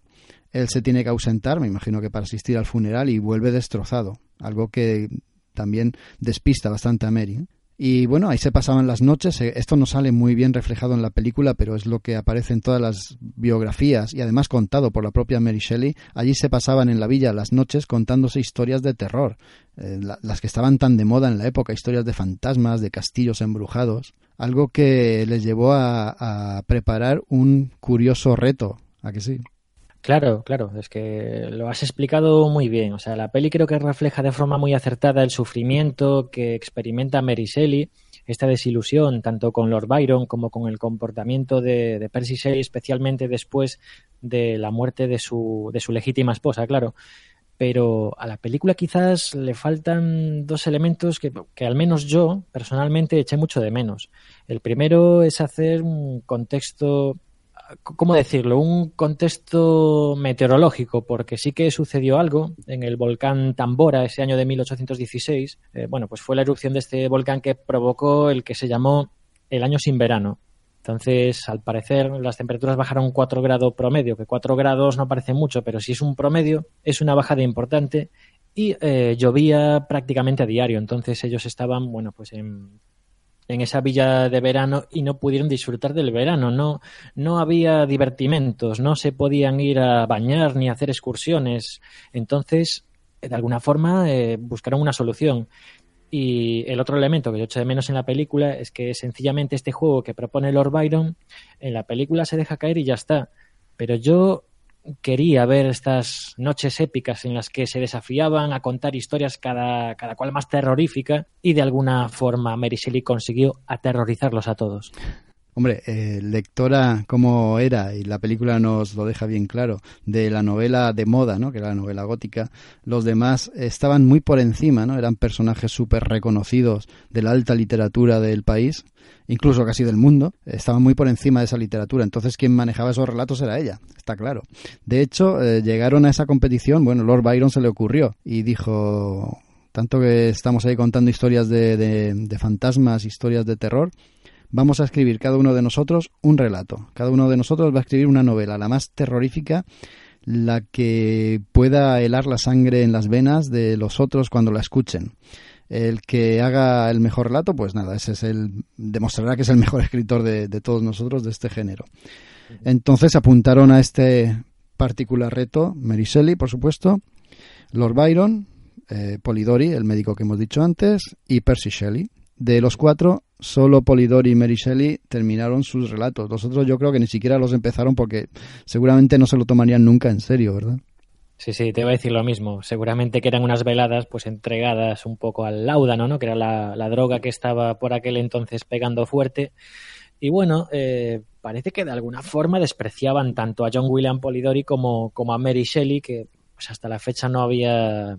Él se tiene que ausentar, me imagino que para asistir al funeral, y vuelve destrozado, algo que también despista bastante a Mary. Y bueno, ahí se pasaban las noches. Eh, esto no sale muy bien reflejado en la película, pero es lo que aparece en todas las biografías y además contado por la propia Mary Shelley. Allí se pasaban en la villa las noches contándose historias de terror, eh, las que estaban tan de moda en la época, historias de fantasmas, de castillos embrujados, algo que les llevó a, a preparar un curioso reto. ¿A que sí? Claro, claro, es que lo has explicado muy bien. O sea, la peli creo que refleja de forma muy acertada el sufrimiento que experimenta Mary Shelley, esta desilusión tanto con Lord Byron como con el comportamiento de, Percy Shelley, especialmente después de la muerte de su, de su legítima esposa, claro. Pero a la película quizás le faltan dos elementos que, que al menos yo personalmente eché mucho de menos. El primero es hacer un contexto ¿cómo decirlo? Un contexto meteorológico, porque sí que sucedió algo en el volcán Tambora ese año de 1816. Eh, bueno, pues fue la erupción de este volcán que provocó el que se llamó el año sin verano. Entonces, al parecer, las temperaturas bajaron 4 grados promedio, que 4 grados no parece mucho, pero si es un promedio, es una bajada importante y eh, llovía prácticamente a diario. Entonces ellos estaban, bueno, pues en en esa villa de verano y no pudieron disfrutar del verano. No, no había divertimentos, no se podían ir a bañar ni hacer excursiones. Entonces, de alguna forma, eh, buscaron una solución. Y el otro elemento que yo echo de menos en la película es que sencillamente este juego que propone Lord Byron en la película se deja caer y ya está. Pero yo quería ver estas noches épicas en las que se desafiaban a contar historias cada, cada cual más terrorífica y de alguna forma Mary consiguió aterrorizarlos a todos. Hombre, eh, lectora como era, y la película nos lo deja bien claro, de la novela de moda, ¿no? que era la novela gótica, los demás estaban muy por encima, ¿no? eran personajes súper reconocidos de la alta literatura del país, incluso casi del mundo, estaban muy por encima de esa literatura, entonces quien manejaba esos relatos era ella, está claro. De hecho, eh, llegaron a esa competición, bueno, Lord Byron se le ocurrió y dijo, tanto que estamos ahí contando historias de, de fantasmas, historias de terror, vamos a escribir cada uno de nosotros un relato. Cada uno de nosotros va a escribir una novela, la más terrorífica, la que pueda helar la sangre en las venas de los otros cuando la escuchen. El que haga el mejor relato, pues nada, ese es el demostrará que es el mejor escritor de, todos nosotros de este género. Entonces apuntaron a este particular reto Mary Shelley, por supuesto, Lord Byron, eh, Polidori, el médico que hemos dicho antes, y Percy Shelley. De los cuatro, solo Polidori y Mary Shelley terminaron sus relatos. Los otros yo creo que ni siquiera los empezaron porque seguramente no se lo tomarían nunca en serio, ¿verdad? Sí, sí, te iba a decir lo mismo. Seguramente que eran unas veladas pues entregadas un poco al láudano, ¿no? Que era la, droga que estaba por aquel entonces pegando fuerte. Y bueno, eh, parece que de alguna forma despreciaban tanto a John William Polidori como, como a Mary Shelley, que pues hasta la fecha no había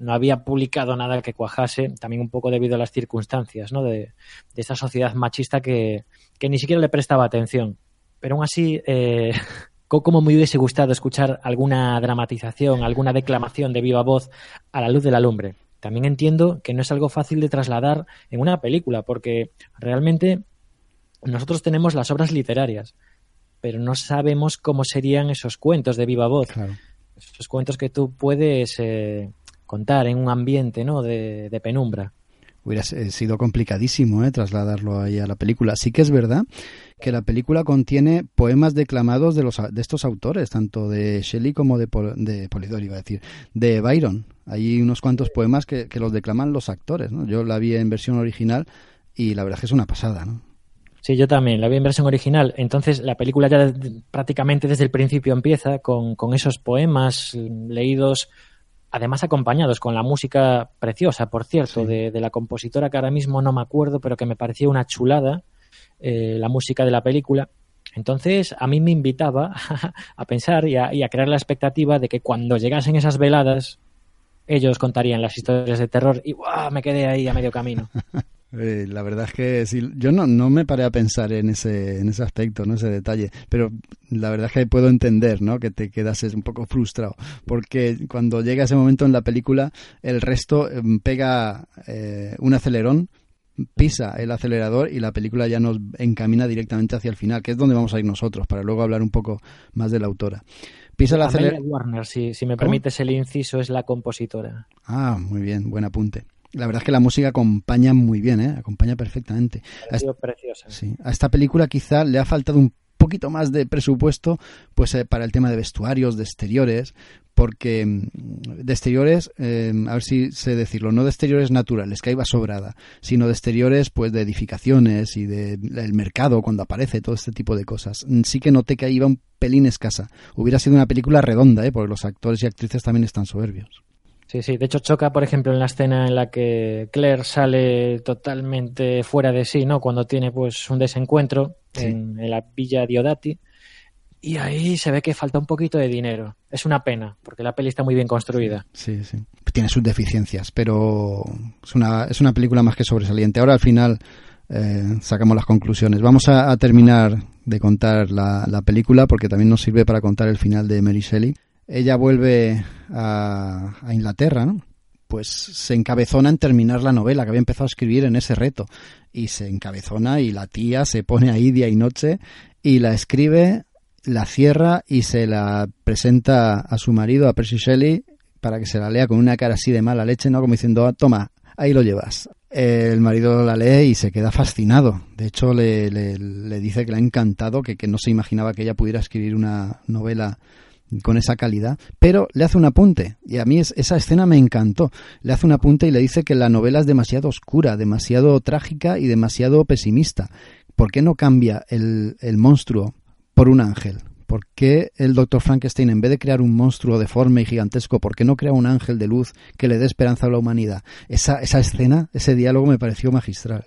no había publicado nada que cuajase, también un poco debido a las circunstancias ¿no? de, de esa sociedad machista que, ni siquiera le prestaba atención. Pero aún así, eh, como me hubiese gustado escuchar alguna dramatización, alguna declamación de viva voz a la luz de la lumbre. También entiendo que no es algo fácil de trasladar en una película, porque realmente nosotros tenemos las obras literarias, pero no sabemos cómo serían esos cuentos de viva voz. Esos cuentos que tú puedes eh, contar en un ambiente ¿no? de, penumbra. Hubiera sido complicadísimo ¿eh? trasladarlo ahí a la película. Sí que es verdad que la película contiene poemas declamados de, los, de estos autores, tanto de Shelley como de, de Polidori, iba a decir, de Byron. Hay unos cuantos poemas que, los declaman los actores. ¿no? Yo la vi en versión original y la verdad es que es una pasada. ¿no? Sí, yo también, la vi en versión original. Entonces la película ya prácticamente desde el principio empieza con, con esos poemas leídos además acompañados con la música preciosa, por cierto, de, la compositora que ahora mismo no me acuerdo, pero que me parecía una chulada, eh, la música de la película. Entonces, a mí me invitaba a pensar y a, crear la expectativa de que cuando llegasen esas veladas, ellos contarían las historias de terror y ¡guau! me quedé ahí a medio camino. Eh, la verdad es que sí, yo no, no me paré a pensar en ese, en ese aspecto, ¿no? ese detalle, pero la verdad es que puedo entender ¿no? que te quedas un poco frustrado, porque cuando llega ese momento en la película, el resto em, pega eh, un acelerón pisa el acelerador y la película ya nos encamina directamente hacia el final, que es donde vamos a ir nosotros, para luego hablar un poco más de la autora. Pisa el acelerador. Warner, si, si me permites el inciso, es la compositora. Ah, muy bien, buen apunte. La verdad es que la música acompaña muy bien, ¿eh? acompaña perfectamente. Ha sido preciosa. Sí, a esta película quizá le ha faltado un poquito más de presupuesto pues eh, para el tema de vestuarios, de exteriores, porque mm, de exteriores, eh, a ver si sé decirlo, no de exteriores naturales, que ahí va sobrada, sino de exteriores pues de edificaciones y del mercado cuando aparece, todo este tipo de cosas. Mm, sí que noté que ahí iba un pelín escasa. Hubiera sido una película redonda, ¿eh? porque los actores y actrices también están soberbios. Sí, sí. De hecho, choca, por ejemplo, en la escena en la que Claire sale totalmente fuera de sí, ¿no? Cuando tiene, pues, un desencuentro en, la villa Diodati. Y ahí se ve que falta un poquito de dinero. Es una pena, porque la peli está muy bien construida. Sí, sí. Tiene sus deficiencias, pero es una, es una película más que sobresaliente. Ahora, al final, eh, sacamos las conclusiones. Vamos a, terminar de contar la, la, película, porque también nos sirve para contar el final de Mary Shelley ella vuelve a, Inglaterra, ¿no? pues se encabezona en terminar la novela que había empezado a escribir en ese reto. Y se encabezona y la tía se pone ahí día y noche y la escribe, la cierra y se la presenta a su marido, a Percy Shelley, para que se la lea con una cara así de mala leche, ¿no? Como diciendo, ah, toma, ahí lo llevas. El marido la lee y se queda fascinado. De hecho, le, le, dice que le ha encantado, que, que no se imaginaba que ella pudiera escribir una novela con esa calidad, pero le hace un apunte, y a mí esa escena me encantó. Le hace un apunte y le dice que la novela es demasiado oscura, demasiado trágica y demasiado pesimista. ¿Por qué no cambia el, el monstruo por un ángel? ¿Por qué el doctor Frankenstein, en vez de crear un monstruo deforme y gigantesco, por qué no crea un ángel de luz que le dé esperanza a la humanidad? Esa, esa escena, ese diálogo me pareció magistral.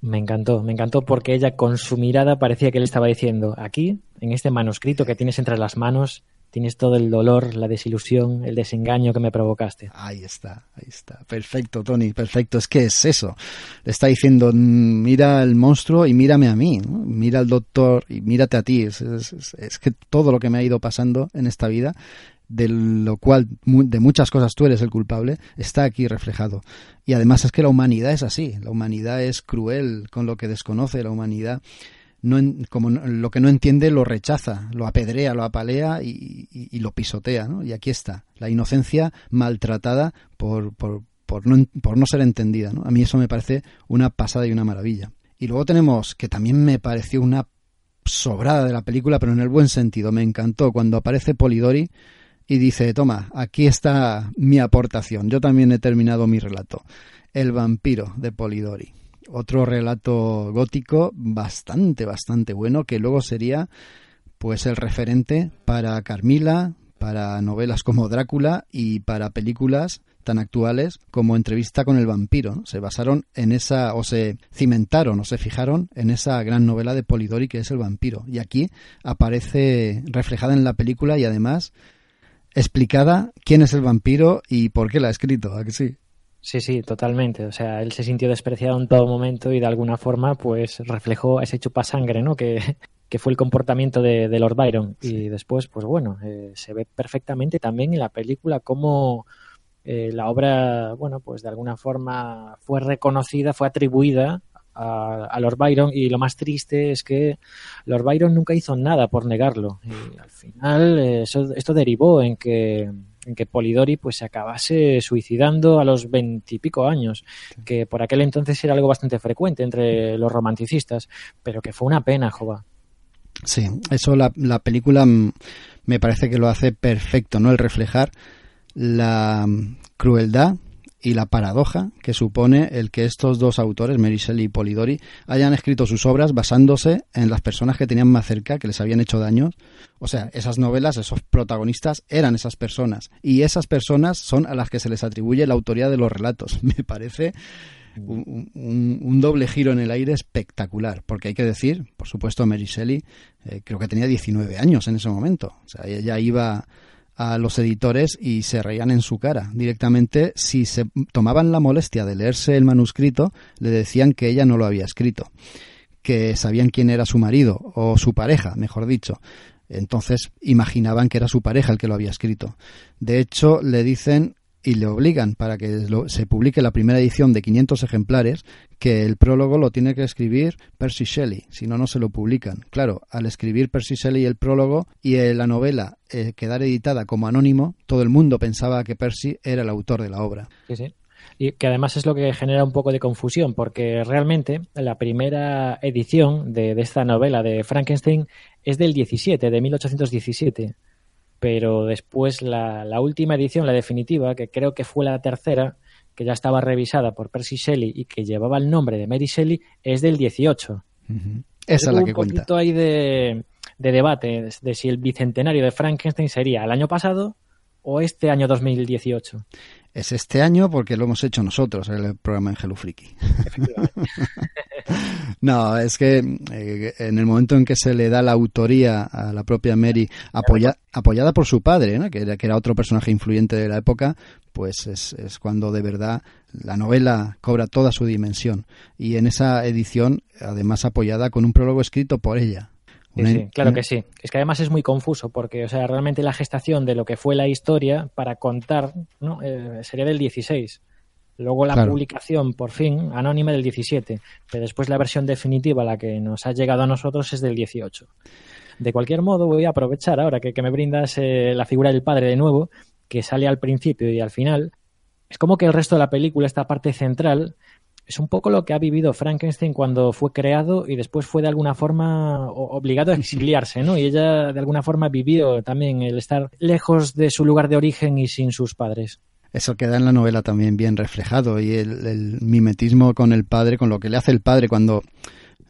Me encantó, me encantó porque ella con su mirada parecía que le estaba diciendo, aquí, en este manuscrito que tienes entre las manos, tienes todo el dolor, la desilusión, el desengaño que me provocaste. Ahí está, ahí está. Perfecto, Tony, perfecto. Es que es eso. Le está diciendo, mira al monstruo y mírame a mí. Mira al doctor y mírate a ti. Es, es, que todo lo que me ha ido pasando en esta vida, de lo cual de muchas cosas tú eres el culpable, está aquí reflejado. Y además es que la humanidad es así. La humanidad es cruel con lo que desconoce. La humanidad no como lo que no entiende lo rechaza, lo apedrea, lo apalea y, lo pisotea, ¿no? Y aquí está, la inocencia maltratada por, por, por, no, por no ser entendida, ¿no? A mí eso me parece una pasada y una maravilla. Y luego tenemos, que también me pareció una sobrada de la película, pero en el buen sentido, me encantó cuando aparece Polidori y dice, toma, aquí está mi aportación, yo también he terminado mi relato, El vampiro de Polidori otro relato gótico bastante, bastante bueno, que luego sería pues el referente para Carmila, para novelas como Drácula y para películas tan actuales como Entrevista con el vampiro. Se basaron en esa, o se cimentaron, o se fijaron en esa gran novela de Polidori que es El vampiro. Y aquí aparece reflejada en la película y además explicada quién es el vampiro y por qué la ha escrito. ¿A que sí? Sí, sí, totalmente. O sea, él se sintió despreciado en todo momento y de alguna forma, pues, reflejó ese chupasangre, ¿no? Que, que fue el comportamiento de, Lord Byron. Y después, pues bueno, eh, se ve perfectamente también en la película cómo eh, la obra, bueno, pues de alguna forma fue reconocida, fue atribuida a, Lord Byron y lo más triste es que Lord Byron nunca hizo nada por negarlo. Y al final, eh, eso, esto derivó en que en que Polidori pues se acabase suicidando a los veintipico años, que por aquel entonces era algo bastante frecuente entre los romanticistas, pero que fue una pena, Jova. Sí, eso la, la película me parece que lo hace perfecto, ¿no? El reflejar la crueldad y la paradoja que supone el que estos dos autores, Mary y Polidori, hayan escrito sus obras basándose en las personas que tenían más cerca, que les habían hecho daño. O sea, esas novelas, esos protagonistas eran esas personas. Y esas personas son a las que se les atribuye la autoría de los relatos. Me parece un, doble giro en el aire espectacular. Porque hay que decir, por supuesto, Mary Shelley, eh, creo que tenía 19 años en ese momento. O sea, ella iba a los editores y se reían en su cara. Directamente, si se tomaban la molestia de leerse el manuscrito, le decían que ella no lo había escrito, que sabían quién era su marido o su pareja, mejor dicho. Entonces imaginaban que era su pareja el que lo había escrito. De hecho, le dicen y le obligan para que se publique la primera edición de 500 ejemplares que el prólogo lo tiene que escribir Percy Shelley, si no, no se lo publican. Claro, al escribir Percy Shelley el prólogo y la novela eh, quedar editada como anónimo, todo el mundo pensaba que Percy era el autor de la obra. Sí, sí. Y que además es lo que genera un poco de confusión, porque realmente la primera edición de, de esta novela de Frankenstein es del 17, de 1817 pero después la, la, última edición, la definitiva, que creo que fue la tercera, que ya estaba revisada por Percy Shelley y que llevaba el nombre de Mary Shelley, es del 18. Esa es la que cuenta. Un poquito ahí de, de debate de si el bicentenario de Frankenstein sería el año pasado o este año 2018 es este año porque lo hemos hecho nosotros, el programa en Hello Freaky. no, es que eh, en el momento en que se le da la autoría a la propia Mary, apoyada por su padre, que, era, que era otro personaje influyente de la época, pues es, es cuando de verdad la novela cobra toda su dimensión. Y en esa edición, además apoyada con un prólogo escrito por ella. Sí, claro que sí. Es que además es muy confuso porque, o sea, realmente la gestación de lo que fue la historia para contar ¿no? Eh, sería del 16. Luego la publicación, por fin, anónima del 17. Pero después la versión definitiva, la que nos ha llegado a nosotros, es del 18. De cualquier modo, voy a aprovechar ahora que, que me brindas eh, la figura del padre de nuevo, que sale al principio y al final. Es como que el resto de la película, esta parte central, es un poco lo que ha vivido Frankenstein cuando fue creado y después fue de alguna forma obligado a exiliarse, ¿no? Y ella de alguna forma vivió también el estar lejos de su lugar de origen y sin sus padres. Eso queda en la novela también bien reflejado y el, mimetismo con el padre, con lo que le hace el padre cuando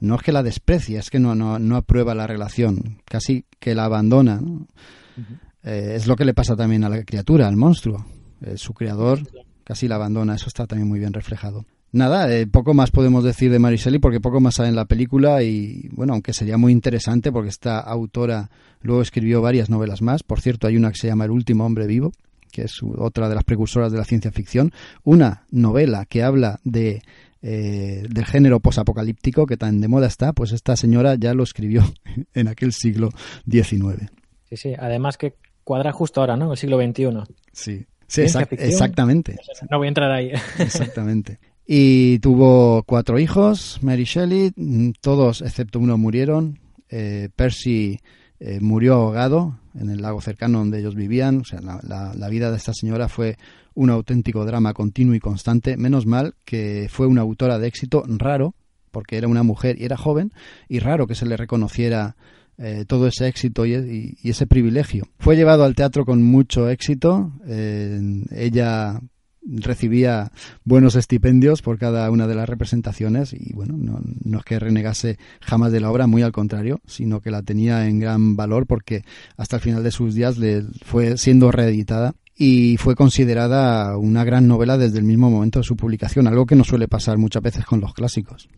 no es que la desprecia, es que no, no, no aprueba la relación, casi que la abandona. Eh, es lo que le pasa también a la criatura, al monstruo. Eh, su creador casi la abandona, eso está también muy bien reflejado. Nada, eh, poco más podemos decir de Mariseli porque poco más sale en la película y bueno, aunque sería muy interesante porque esta autora luego escribió varias novelas más. Por cierto, hay una que se llama El último hombre vivo, que es otra de las precursoras de la ciencia ficción. Una novela que habla de eh, del género posapocalíptico que tan de moda está, pues esta señora ya lo escribió en aquel siglo XIX. Sí, sí, además que cuadra justo ahora, ¿no? El siglo XXI. Sí, sí exactamente. No voy a entrar ahí. Exactamente. Y tuvo cuatro hijos, Mary Shelley, mm, todos excepto uno murieron. Eh, Percy eh, murió ahogado en el lago cercano donde ellos vivían. O sea, la, la, vida de esta señora fue un auténtico drama continuo y constante. Menos mal que fue una autora de éxito raro, porque era una mujer y era joven, y raro que se le reconociera eh, todo ese éxito y, y, ese privilegio. Fue llevado al teatro con mucho éxito. ella recibía buenos estipendios por cada una de las representaciones y bueno, no, no, es que renegase jamás de la obra, muy al contrario, sino que la tenía en gran valor porque hasta el final de sus días le fue siendo reeditada y fue considerada una gran novela desde el mismo momento de su publicación, algo que no suele pasar muchas veces con los clásicos.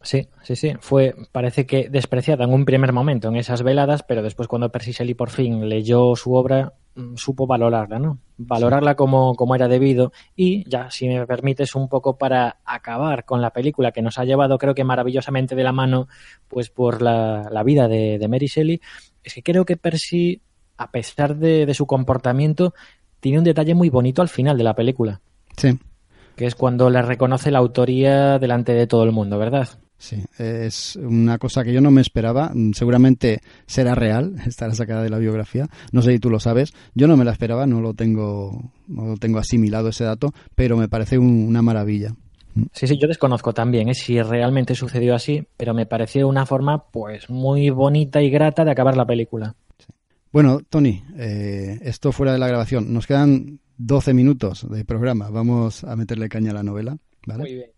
Sí, sí, sí. Fue, parece que despreciada en un primer momento en esas veladas, pero después cuando Percy por fin leyó su obra, supo valorarla, ¿no? Valorarla como, como era debido y ya, si me permites, un poco para acabar con la película que nos ha llevado, creo que maravillosamente de la mano, pues por la, la vida de, de Mary Shelley, es que creo que Percy, a pesar de, de su comportamiento, tiene un detalle muy bonito al final de la película. Sí. Que es cuando le reconoce la autoría delante de todo el mundo, ¿verdad? Sí, es una cosa que yo no me esperaba. Seguramente será real, estará sacada de la biografía. No sé si tú lo sabes. Yo no me la esperaba, no lo tengo, no lo tengo asimilado ese dato, pero me parece una maravilla. Sí, sí, yo desconozco también ¿eh? si realmente sucedió así, pero me pareció una forma pues muy bonita y grata de acabar la película. Bueno, Tony, eh, esto fuera de la grabación. Nos quedan 12 minutos de programa. Vamos a meterle caña a la novela. ¿vale? Muy bien.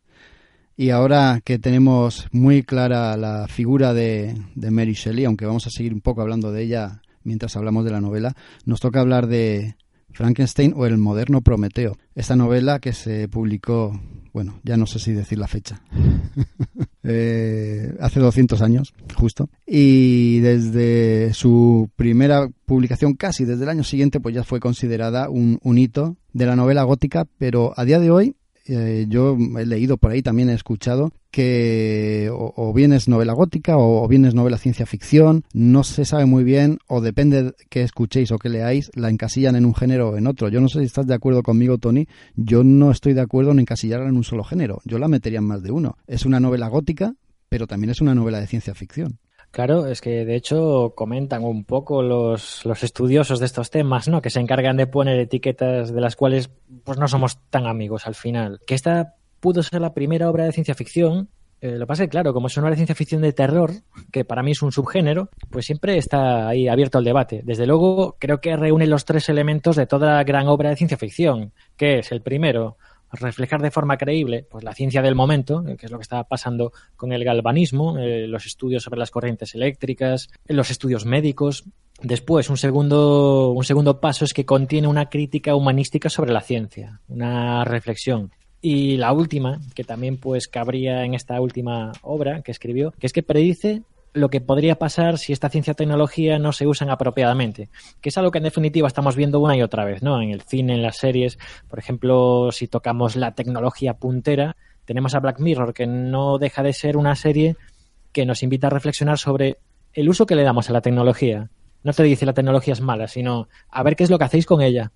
Y ahora que tenemos muy clara la figura de, de, Mary Shelley, aunque vamos a seguir un poco hablando de ella mientras hablamos de la novela, nos toca hablar de Frankenstein o el moderno Prometeo. Esta novela que se publicó, bueno, ya no sé si decir la fecha. eh, hace 200 años, justo. Y desde su primera publicación, casi desde el año siguiente, pues ya fue considerada un, un hito de la novela gótica, pero a día de hoy eh, yo he leído por ahí, también he escuchado que o, bien es novela gótica o, bien es novela ciencia ficción, no se sabe muy bien o depende que escuchéis o que leáis, la encasillan en un género o en otro. Yo no sé si estás de acuerdo conmigo, Tony, yo no estoy de acuerdo en encasillarla en un solo género, yo la metería en más de uno. Es una novela gótica, pero también es una novela de ciencia ficción. Claro, es que de hecho comentan un poco los, los estudiosos de estos temas, ¿no? Que se encargan de poner etiquetas de las cuales pues no somos tan amigos al final. Que esta pudo ser la primera obra de ciencia ficción. Eh, lo que pasa es que, claro, como es una obra de ciencia ficción de terror, que para mí es un subgénero, pues siempre está ahí abierto al debate. Desde luego, creo que reúne los tres elementos de toda gran obra de ciencia ficción, que es el primero, reflejar de forma creíble pues la ciencia del momento, eh, que es lo que está pasando con el galvanismo, eh, los estudios sobre las corrientes eléctricas, los estudios médicos. Después, un segundo, un segundo paso es que contiene una crítica humanística sobre la ciencia, una reflexión. Y la última, que también pues cabría en esta última obra que escribió, que es que predice lo que podría pasar si esta ciencia tecnología no se usan apropiadamente, que es algo que en definitiva estamos viendo una y otra vez, ¿no? En el cine, en las series, por ejemplo, si tocamos la tecnología puntera, tenemos a Black Mirror, que no deja de ser una serie que nos invita a reflexionar sobre el uso que le damos a la tecnología. No te dice la tecnología es mala, sino a ver qué es lo que hacéis con ella.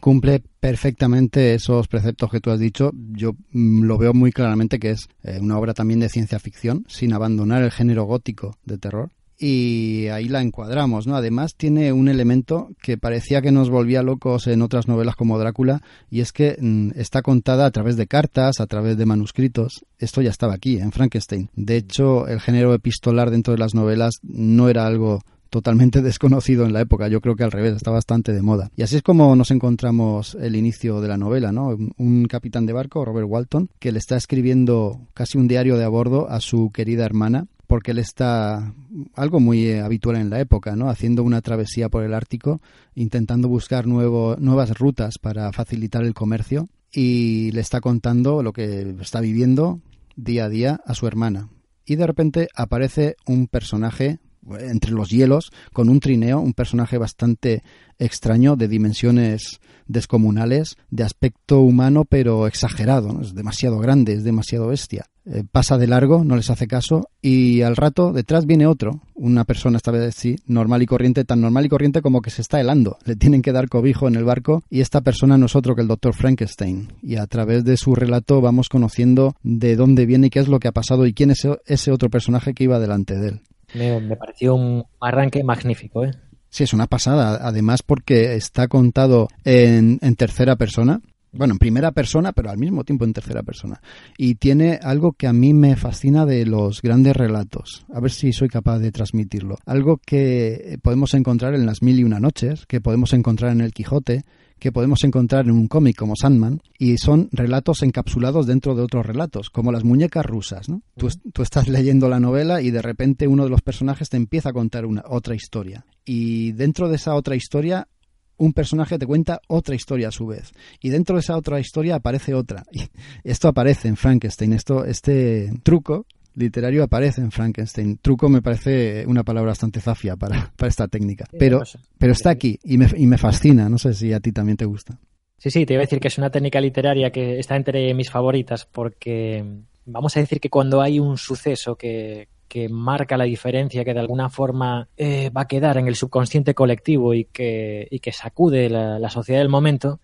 Cumple perfectamente esos preceptos que tú has dicho. Yo mm, lo veo muy claramente que es eh, una obra también de ciencia ficción, sin abandonar el género gótico de terror. Y ahí la encuadramos, ¿no? Además tiene un elemento que parecía que nos volvía locos en otras novelas como Drácula, y es que mm, está contada a través de cartas, a través de manuscritos. Esto ya estaba aquí, en Frankenstein. De hecho, el género epistolar dentro de las novelas no era algo totalmente desconocido en la época. Yo creo que al revés, está bastante de moda. Y así es como nos encontramos el inicio de la novela, ¿no? Un capitán de barco, Robert Walton, que le está escribiendo casi un diario de a bordo a su querida hermana porque él está algo muy eh, habitual en la época, ¿no? Haciendo una travesía por el Ártico, intentando buscar nuevo, nuevas rutas para facilitar el comercio y le está contando lo que está viviendo día a día a su hermana. Y de repente aparece un personaje entre los hielos con un trineo, un personaje bastante extraño de dimensiones descomunales, de aspecto humano pero exagerado, es demasiado grande, es demasiado bestia. Eh, pasa de largo, no les hace caso y al rato detrás viene otro, una persona esta vez sí, normal y corriente, tan normal y corriente como que se está helando. Le tienen que dar cobijo en el barco y esta persona no es otro que el doctor Frankenstein. Y a través de su relato vamos conociendo de dónde viene y qué es lo que ha pasado y quién es ese otro personaje que iba delante de él. Me, pareció un arranque magnífico, ¿eh? Sí, es una pasada. Además, porque está contado en, en tercera persona. Bueno, en primera persona, pero al mismo tiempo en tercera persona. Y tiene algo que a mí me fascina de los grandes relatos. A ver si soy capaz de transmitirlo. Algo que podemos encontrar en las mil y una noches, que podemos encontrar en el Quijote, que podemos encontrar en un cómic como Sandman y son relatos encapsulados dentro de otros relatos, como las muñecas rusas. ¿no? Tú, estás leyendo la novela y de repente uno de los personajes te empieza a contar una, otra historia. Y dentro de esa otra historia un personaje te cuenta otra historia a su vez. Y dentro de esa otra historia aparece otra. Y esto aparece en Frankenstein. Esto, este truco literario aparece en Frankenstein. Truco me parece una palabra bastante zafia para, para esta técnica. Pero, pero está aquí y me, y me fascina. No sé si a ti también te gusta. Sí, sí, te iba a decir que es una técnica literaria que está entre mis favoritas porque vamos a decir que cuando hay un suceso que, que marca la diferencia, que de alguna forma eh, va a quedar en el subconsciente colectivo y que, y que sacude la, la sociedad del momento,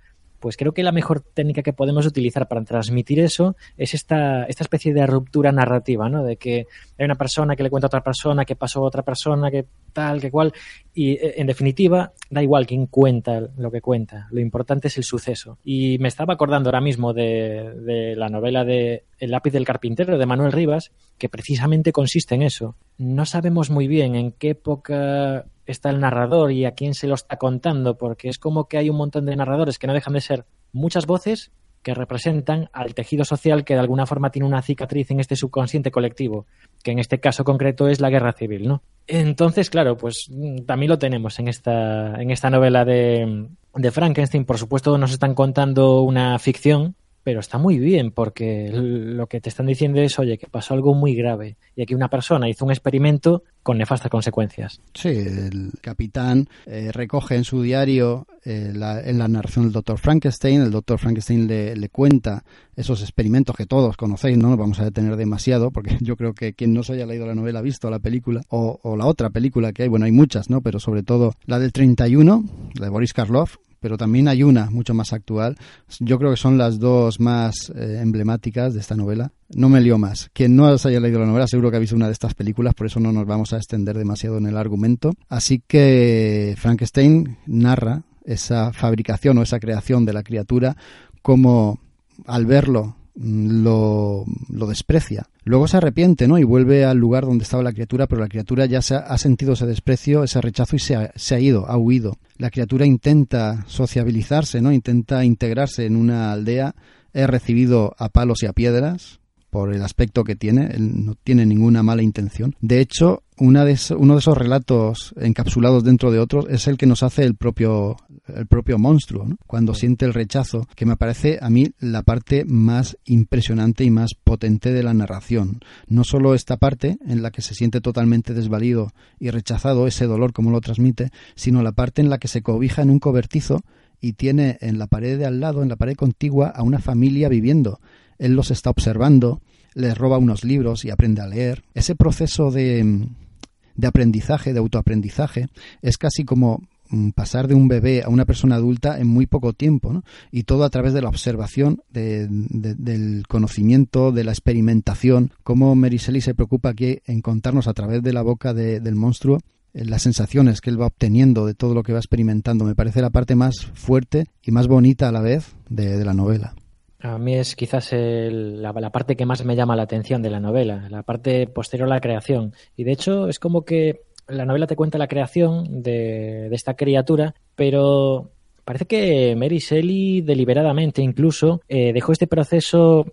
pues creo que la mejor técnica que podemos utilizar para transmitir eso es esta, esta especie de ruptura narrativa, ¿no? De que hay una persona que le cuenta a otra persona, que pasó a otra persona, que tal, que cual, y eh, en definitiva, da igual quién cuenta lo que cuenta, lo importante es el suceso. Y me estaba acordando ahora mismo de, de la novela de El lápiz del carpintero de Manuel Rivas, que precisamente consiste en eso. No sabemos muy bien en qué época está el narrador y a quién se lo está contando, porque es como que hay un montón de narradores que no dejan de ser muchas voces que representan al tejido social que de alguna forma tiene una cicatriz en este subconsciente colectivo, que en este caso concreto es la guerra civil, ¿no? Entonces, claro, pues mm, también lo tenemos en esta, en esta novela de, de Frankenstein. Por supuesto, nos están contando una ficción, pero está muy bien porque lo que te están diciendo es, oye, que pasó algo muy grave y aquí una persona hizo un experimento con nefastas consecuencias. Sí, el capitán eh, recoge en su diario, eh, en la narración del doctor Frankenstein, el doctor Frankenstein le, cuenta esos experimentos que todos conocéis, no nos vamos a detener demasiado, porque yo creo que quien no se haya leído la novela ha visto la película, o, o la otra película que hay, bueno, hay muchas, ¿no? Pero sobre todo la del 31, la de Boris Karloff, pero también hay una mucho más actual. Yo creo que son las dos más eh, emblemáticas de esta novela. No me lío más. Quien no haya leído la novela seguro que ha visto una de estas películas, por eso no nos vamos a extender demasiado en el argumento. Así que Frankenstein narra esa fabricación o esa creación de la criatura como al verlo lo, lo, desprecia. Luego se arrepiente, ¿no? Y vuelve al lugar donde estaba la criatura, pero la criatura ya se ha, sentido ese desprecio, ese rechazo y se ha, ido, ha huido. La criatura intenta sociabilizarse, ¿no? Intenta integrarse en una aldea. He recibido a palos y a piedras, por el aspecto que tiene, él no tiene ninguna mala intención. De hecho, una de uno de esos relatos encapsulados dentro de otros es el que nos hace el propio, el propio monstruo, cuando siente el rechazo, que me parece a mí la parte más impresionante y más potente de la narración. No solo esta parte en la que se siente totalmente desvalido y rechazado, ese dolor como lo transmite, sino la parte en la que se cobija en un cobertizo y tiene en la pared de al lado, en la pared contigua, a una familia viviendo él los está observando, les roba unos libros y aprende a leer. Ese proceso de, de aprendizaje, de autoaprendizaje, es casi como mm, pasar de un bebé a una persona adulta en muy poco tiempo, ¿no? Y todo a través de la observación, del conocimiento, de la experimentación. Cómo Mary Shelley se preocupa aquí en contarnos a través de la boca del monstruo eh, las sensaciones que él va obteniendo de todo lo que va experimentando. Me parece la parte más fuerte y más bonita a la vez de la novela. A mí es quizás la, parte que más me llama la atención de la novela, la parte posterior a la creación. Y de hecho es como que la novela te cuenta la creación de, esta criatura, pero parece que Mary Shelley deliberadamente incluso eh, dejó este proceso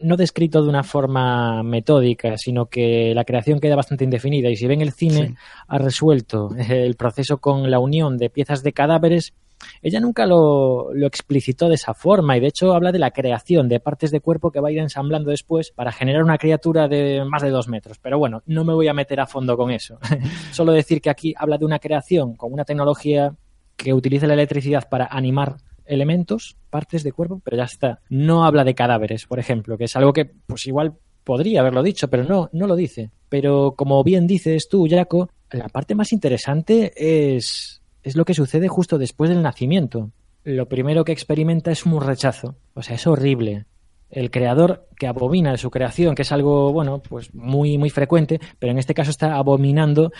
no, descrito de una forma metódica, sino que la creación queda bastante indefinida. Y si ven el cine ha resuelto el proceso con la unión de piezas de cadáveres, ella nunca lo, lo, explicitó de esa forma y de hecho habla de la creación de partes de cuerpo que va a ir ensamblando después para generar una criatura de más de dos metros. Pero bueno, no me voy a meter a fondo con eso. Solo decir que aquí habla de una creación con una tecnología que utiliza la electricidad para animar elementos, partes de cuerpo, pero ya está. No habla de cadáveres, por ejemplo, que es algo que pues igual podría haberlo dicho, pero no, no lo dice. Pero como bien dices tú, Jaco, la parte más interesante es es lo que sucede justo después del nacimiento. Lo primero que experimenta es un rechazo. O sea, es horrible. El creador que abomina de su creación, que es algo, bueno, pues muy, muy frecuente, pero en este caso está abominando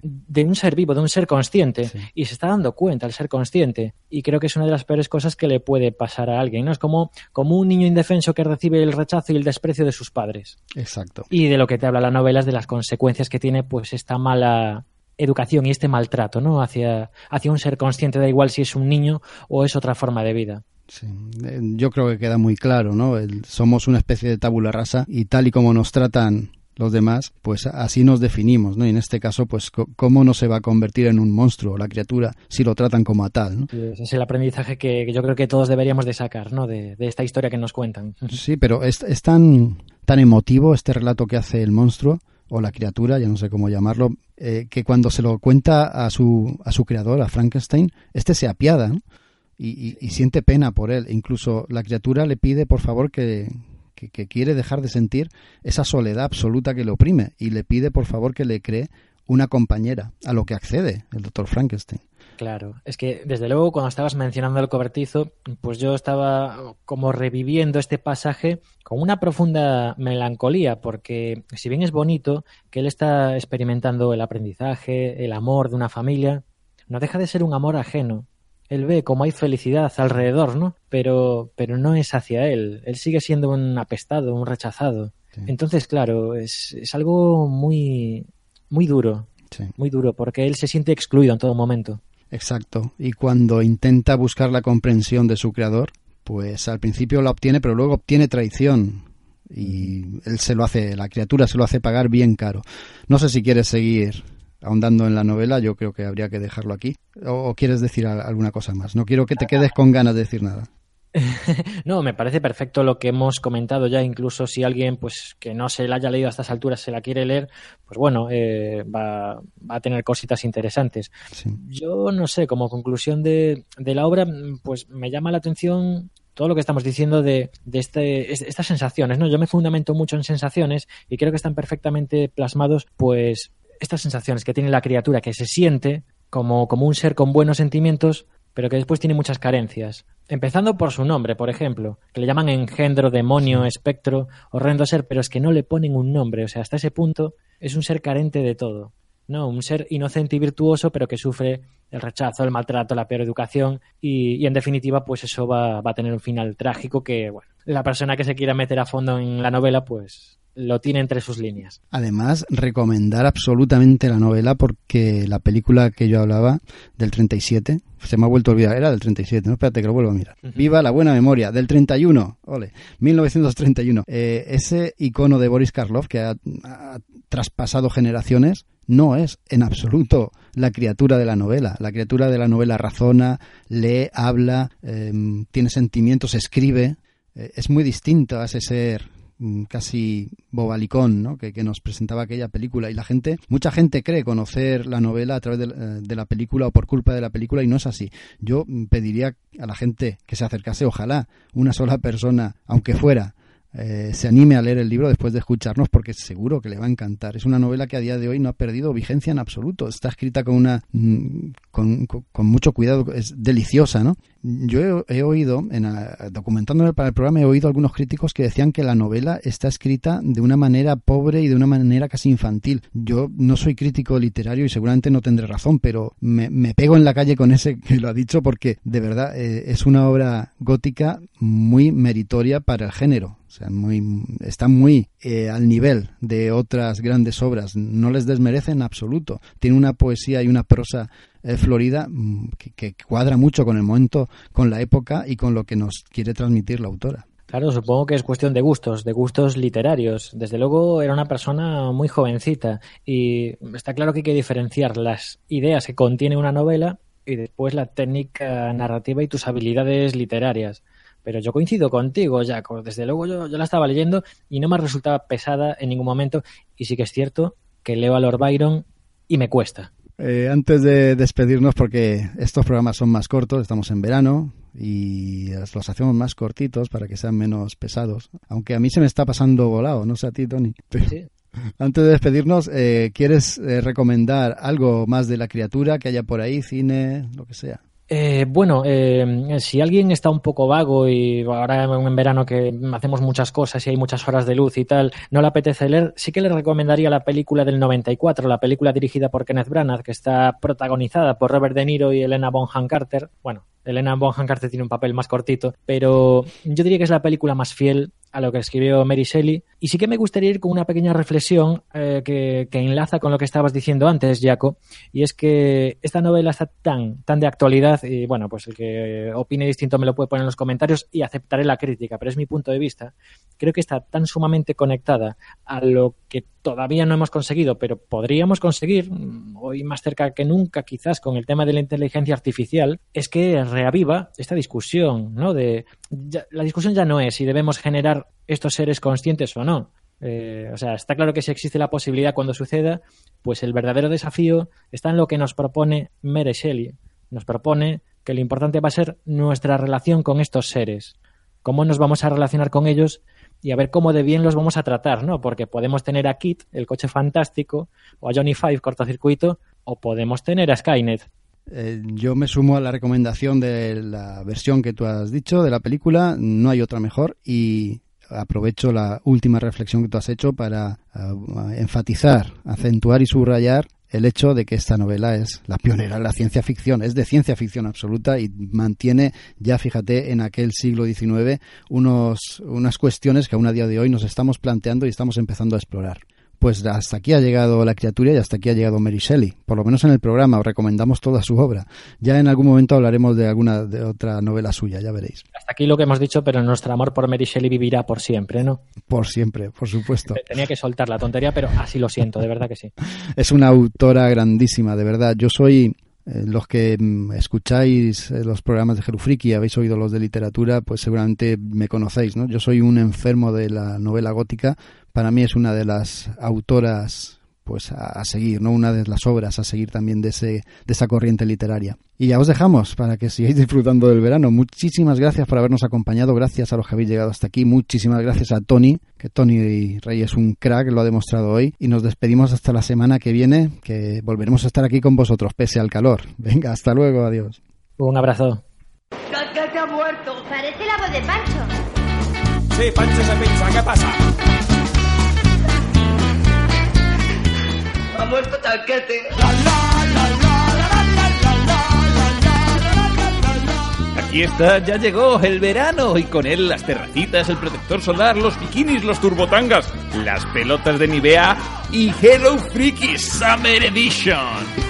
de un ser vivo, de un ser consciente, y se está dando cuenta al ser consciente. Y creo que es una de las peores cosas que le puede pasar a alguien, ¿no? Es como, como un niño indefenso que recibe el rechazo y el desprecio de sus padres. Exacto. Y de lo que te habla la novela es de las consecuencias que tiene, pues, esta mala educación y este maltrato ¿no? hacia, hacia un ser consciente, da igual si es un niño o es otra forma de vida. Sí, eh, yo creo que queda muy claro, ¿no? somos una especie de tabula rasa y tal y como nos tratan los demás, pues así nos definimos, ¿no? Y en este caso, pues cómo no se va a convertir en un monstruo la criatura si lo tratan como a tal, ¿no? es el aprendizaje que, yo creo que todos deberíamos de sacar, ¿no? De, esta historia que nos cuentan. Sí, pero es, es tan, tan emotivo este relato que hace el monstruo o la criatura, ya no sé cómo llamarlo, eh, que cuando se lo cuenta a su, a su creador, a Frankenstein, este se apiada y, siente pena por él. Incluso la criatura le pide, por favor, que, que, quiere dejar de sentir esa soledad absoluta que le oprime y le pide, por favor, que le cree una compañera, a lo que accede el doctor Frankenstein. Claro, es que desde luego cuando estabas mencionando el cobertizo, pues yo estaba como reviviendo este pasaje con una profunda melancolía, porque si bien es bonito que él está experimentando el aprendizaje, el amor de una familia, no deja de ser un amor ajeno. Él ve como hay felicidad alrededor, ¿no? Pero, pero no es hacia él. Él sigue siendo un apestado, un rechazado. Entonces, claro, es, es algo muy, muy duro. Muy duro, porque él se siente excluido en todo momento. Exacto. Y cuando intenta buscar la comprensión de su creador, pues al principio la obtiene, pero luego obtiene traición. Y él se lo hace, la criatura se lo hace pagar bien caro. No sé si quieres seguir ahondando en la novela, yo creo que habría que dejarlo aquí. ¿O, quieres decir alguna cosa más? No quiero que te quedes con ganas de decir nada. no, me parece perfecto lo que hemos comentado ya. Incluso si alguien, pues, que no se la haya leído a estas alturas, se la quiere leer, pues bueno, eh, va, va, a tener cositas interesantes. Sí. Yo no sé, como conclusión de, de, la obra, pues me llama la atención todo lo que estamos diciendo de, de este, estas sensaciones, ¿no? Yo me fundamento mucho en sensaciones y creo que están perfectamente plasmados, pues, estas sensaciones que tiene la criatura, que se siente como, como un ser con buenos sentimientos, pero que después tiene muchas carencias. Empezando por su nombre, por ejemplo, que le llaman engendro, demonio, espectro, horrendo ser, pero es que no le ponen un nombre, o sea, hasta ese punto es un ser carente de todo. No, un ser inocente y virtuoso, pero que sufre el rechazo, el maltrato, la peor educación y, y en definitiva, pues eso va, va, a tener un final trágico que, bueno, la persona que se quiera meter a fondo en la novela, pues lo tiene entre sus líneas. Además, recomendar absolutamente la novela porque la película que yo hablaba del 37, se me ha vuelto a olvidar, era del 37, no espérate que lo vuelvo a mirar. Uh -huh. Viva la buena memoria, del 31, ole, 1931. Eh, ese icono de Boris Karloff que ha, ha traspasado generaciones no es en absoluto la criatura de la novela. La criatura de la novela razona, lee, habla, eh, tiene sentimientos, escribe. Eh, es muy distinto a ese ser casi bobalicón ¿no? que, que, nos presentaba aquella película y la gente mucha gente cree conocer la novela a través de, eh, de, la película o por culpa de la película y no es así yo pediría a la gente que se acercase ojalá una sola persona aunque fuera eh, se anime a leer el libro después de escucharnos porque seguro que le va a encantar. Es una novela que a día de hoy no ha perdido vigencia en absoluto. Está escrita con una mm, con, mucho cuidado, es deliciosa, ¿no? Yo he, oído, en, documentándome para el programa, he oído algunos críticos que decían que la novela está escrita de una manera pobre y de una manera casi infantil. Yo no soy crítico literario y seguramente no tendré razón, pero me, me pego en la calle con ese que lo ha dicho porque de verdad eh, es una obra gótica muy meritoria para el género. Sea, muy, está muy eh, al nivel de otras grandes obras. No les desmerece en absoluto. Tiene una poesía y una prosa eh, florida que, que cuadra mucho con el momento, con la época y con lo que nos quiere transmitir la autora. Claro, supongo que es cuestión de gustos, de gustos literarios. Desde luego era una persona muy jovencita y está claro que hay que diferenciar las ideas que contiene una novela y después la técnica narrativa y tus habilidades literarias. Pero yo coincido contigo, Jaco. Desde luego yo, yo la estaba leyendo y no me resultaba pesada en ningún momento. Y sí que es cierto que leo a Lord Byron y me cuesta. Eh, antes de despedirnos, porque estos programas son más cortos, estamos en verano y los hacemos más cortitos para que sean menos pesados. Aunque a mí se me está pasando volado, no sé a ti, Tony. Sí. Antes de despedirnos, eh, ¿quieres eh, recomendar algo más de la criatura que haya por ahí, cine, lo que sea? Eh, bueno, eh, si alguien está un poco vago y ahora en verano que hacemos muchas cosas y hay muchas horas de luz y tal, no le apetece leer, sí que le recomendaría la película del 94, la película dirigida por Kenneth Branagh, que está protagonizada por Robert De Niro y Elena Bonham Carter. Bueno, Elena Bonham Carter tiene un papel más cortito, pero yo diría que es la película más fiel a lo que escribió Mary Shelley. Y sí que me gustaría ir con una pequeña reflexión eh, que, que, enlaza con lo que estabas diciendo antes, Jaco, y es que esta novela está tan, tan de actualidad, y bueno, pues el que opine distinto me lo puede poner en los comentarios y aceptaré la crítica, pero es mi punto de vista. Creo que está tan sumamente conectada a lo que todavía no hemos conseguido, pero podríamos conseguir, hoy más cerca que nunca quizás con el tema de la inteligencia artificial, es que reaviva esta discusión, ¿no? De, la discusión ya no es si debemos generar estos seres conscientes o no. Eh, o sea, está claro que si existe la posibilidad cuando suceda, pues el verdadero desafío está en lo que nos propone Mary Shelley. Nos propone que lo importante va a ser nuestra relación con estos seres, cómo nos vamos a relacionar con ellos y a ver cómo de bien los vamos a tratar, ¿no? Porque podemos tener a Kit, el coche fantástico, o a Johnny Five, cortocircuito, o podemos tener a Skynet. Eh, yo me sumo a la recomendación de la versión que tú has dicho de la película, no hay otra mejor y aprovecho la última reflexión que tú has hecho para uh, enfatizar, acentuar y subrayar el hecho de que esta novela es la pionera de la ciencia ficción, es de ciencia ficción absoluta y mantiene ya, fíjate, en aquel siglo XIX unos, unas cuestiones que aún a día de hoy nos estamos planteando y estamos empezando a explorar. Pues hasta aquí ha llegado la criatura y hasta aquí ha llegado Mary Shelley. Por lo menos en el programa os recomendamos toda su obra. Ya en algún momento hablaremos de alguna de otra novela suya, ya veréis. Hasta aquí lo que hemos dicho, pero nuestro amor por Mary Shelley vivirá por siempre, ¿no? Por siempre, por supuesto. Tenía que soltar la tontería, pero así lo siento, de verdad que sí. es una autora grandísima, de verdad. Yo soy los que mm, escucháis eh, los programas de Jerufriki y habéis oído los de literatura, pues seguramente me conocéis, ¿no? Yo soy un enfermo de la novela gótica. Para mí es una de las autoras pues a, seguir, ¿no? Una de las obras a seguir también de, ese, de esa corriente literaria. Y ya os dejamos para que sigáis disfrutando del verano. Muchísimas gracias por habernos acompañado, gracias a los que habéis llegado hasta aquí, muchísimas gracias a Tony, que Tony Rey es un crack, lo ha demostrado hoy, y nos despedimos hasta la semana que viene, que volveremos a estar aquí con vosotros, pese al calor. Venga, hasta luego, adiós. Un abrazo. ha muerto. Parece la voz de Pancho. Sí, Pancho se pincha, ¿qué pasa? Aquí está, ya llegó el verano y con él las terracitas, el protector solar, los bikinis, los turbotangas, las pelotas de Nivea y Hello Freaky Summer Edition.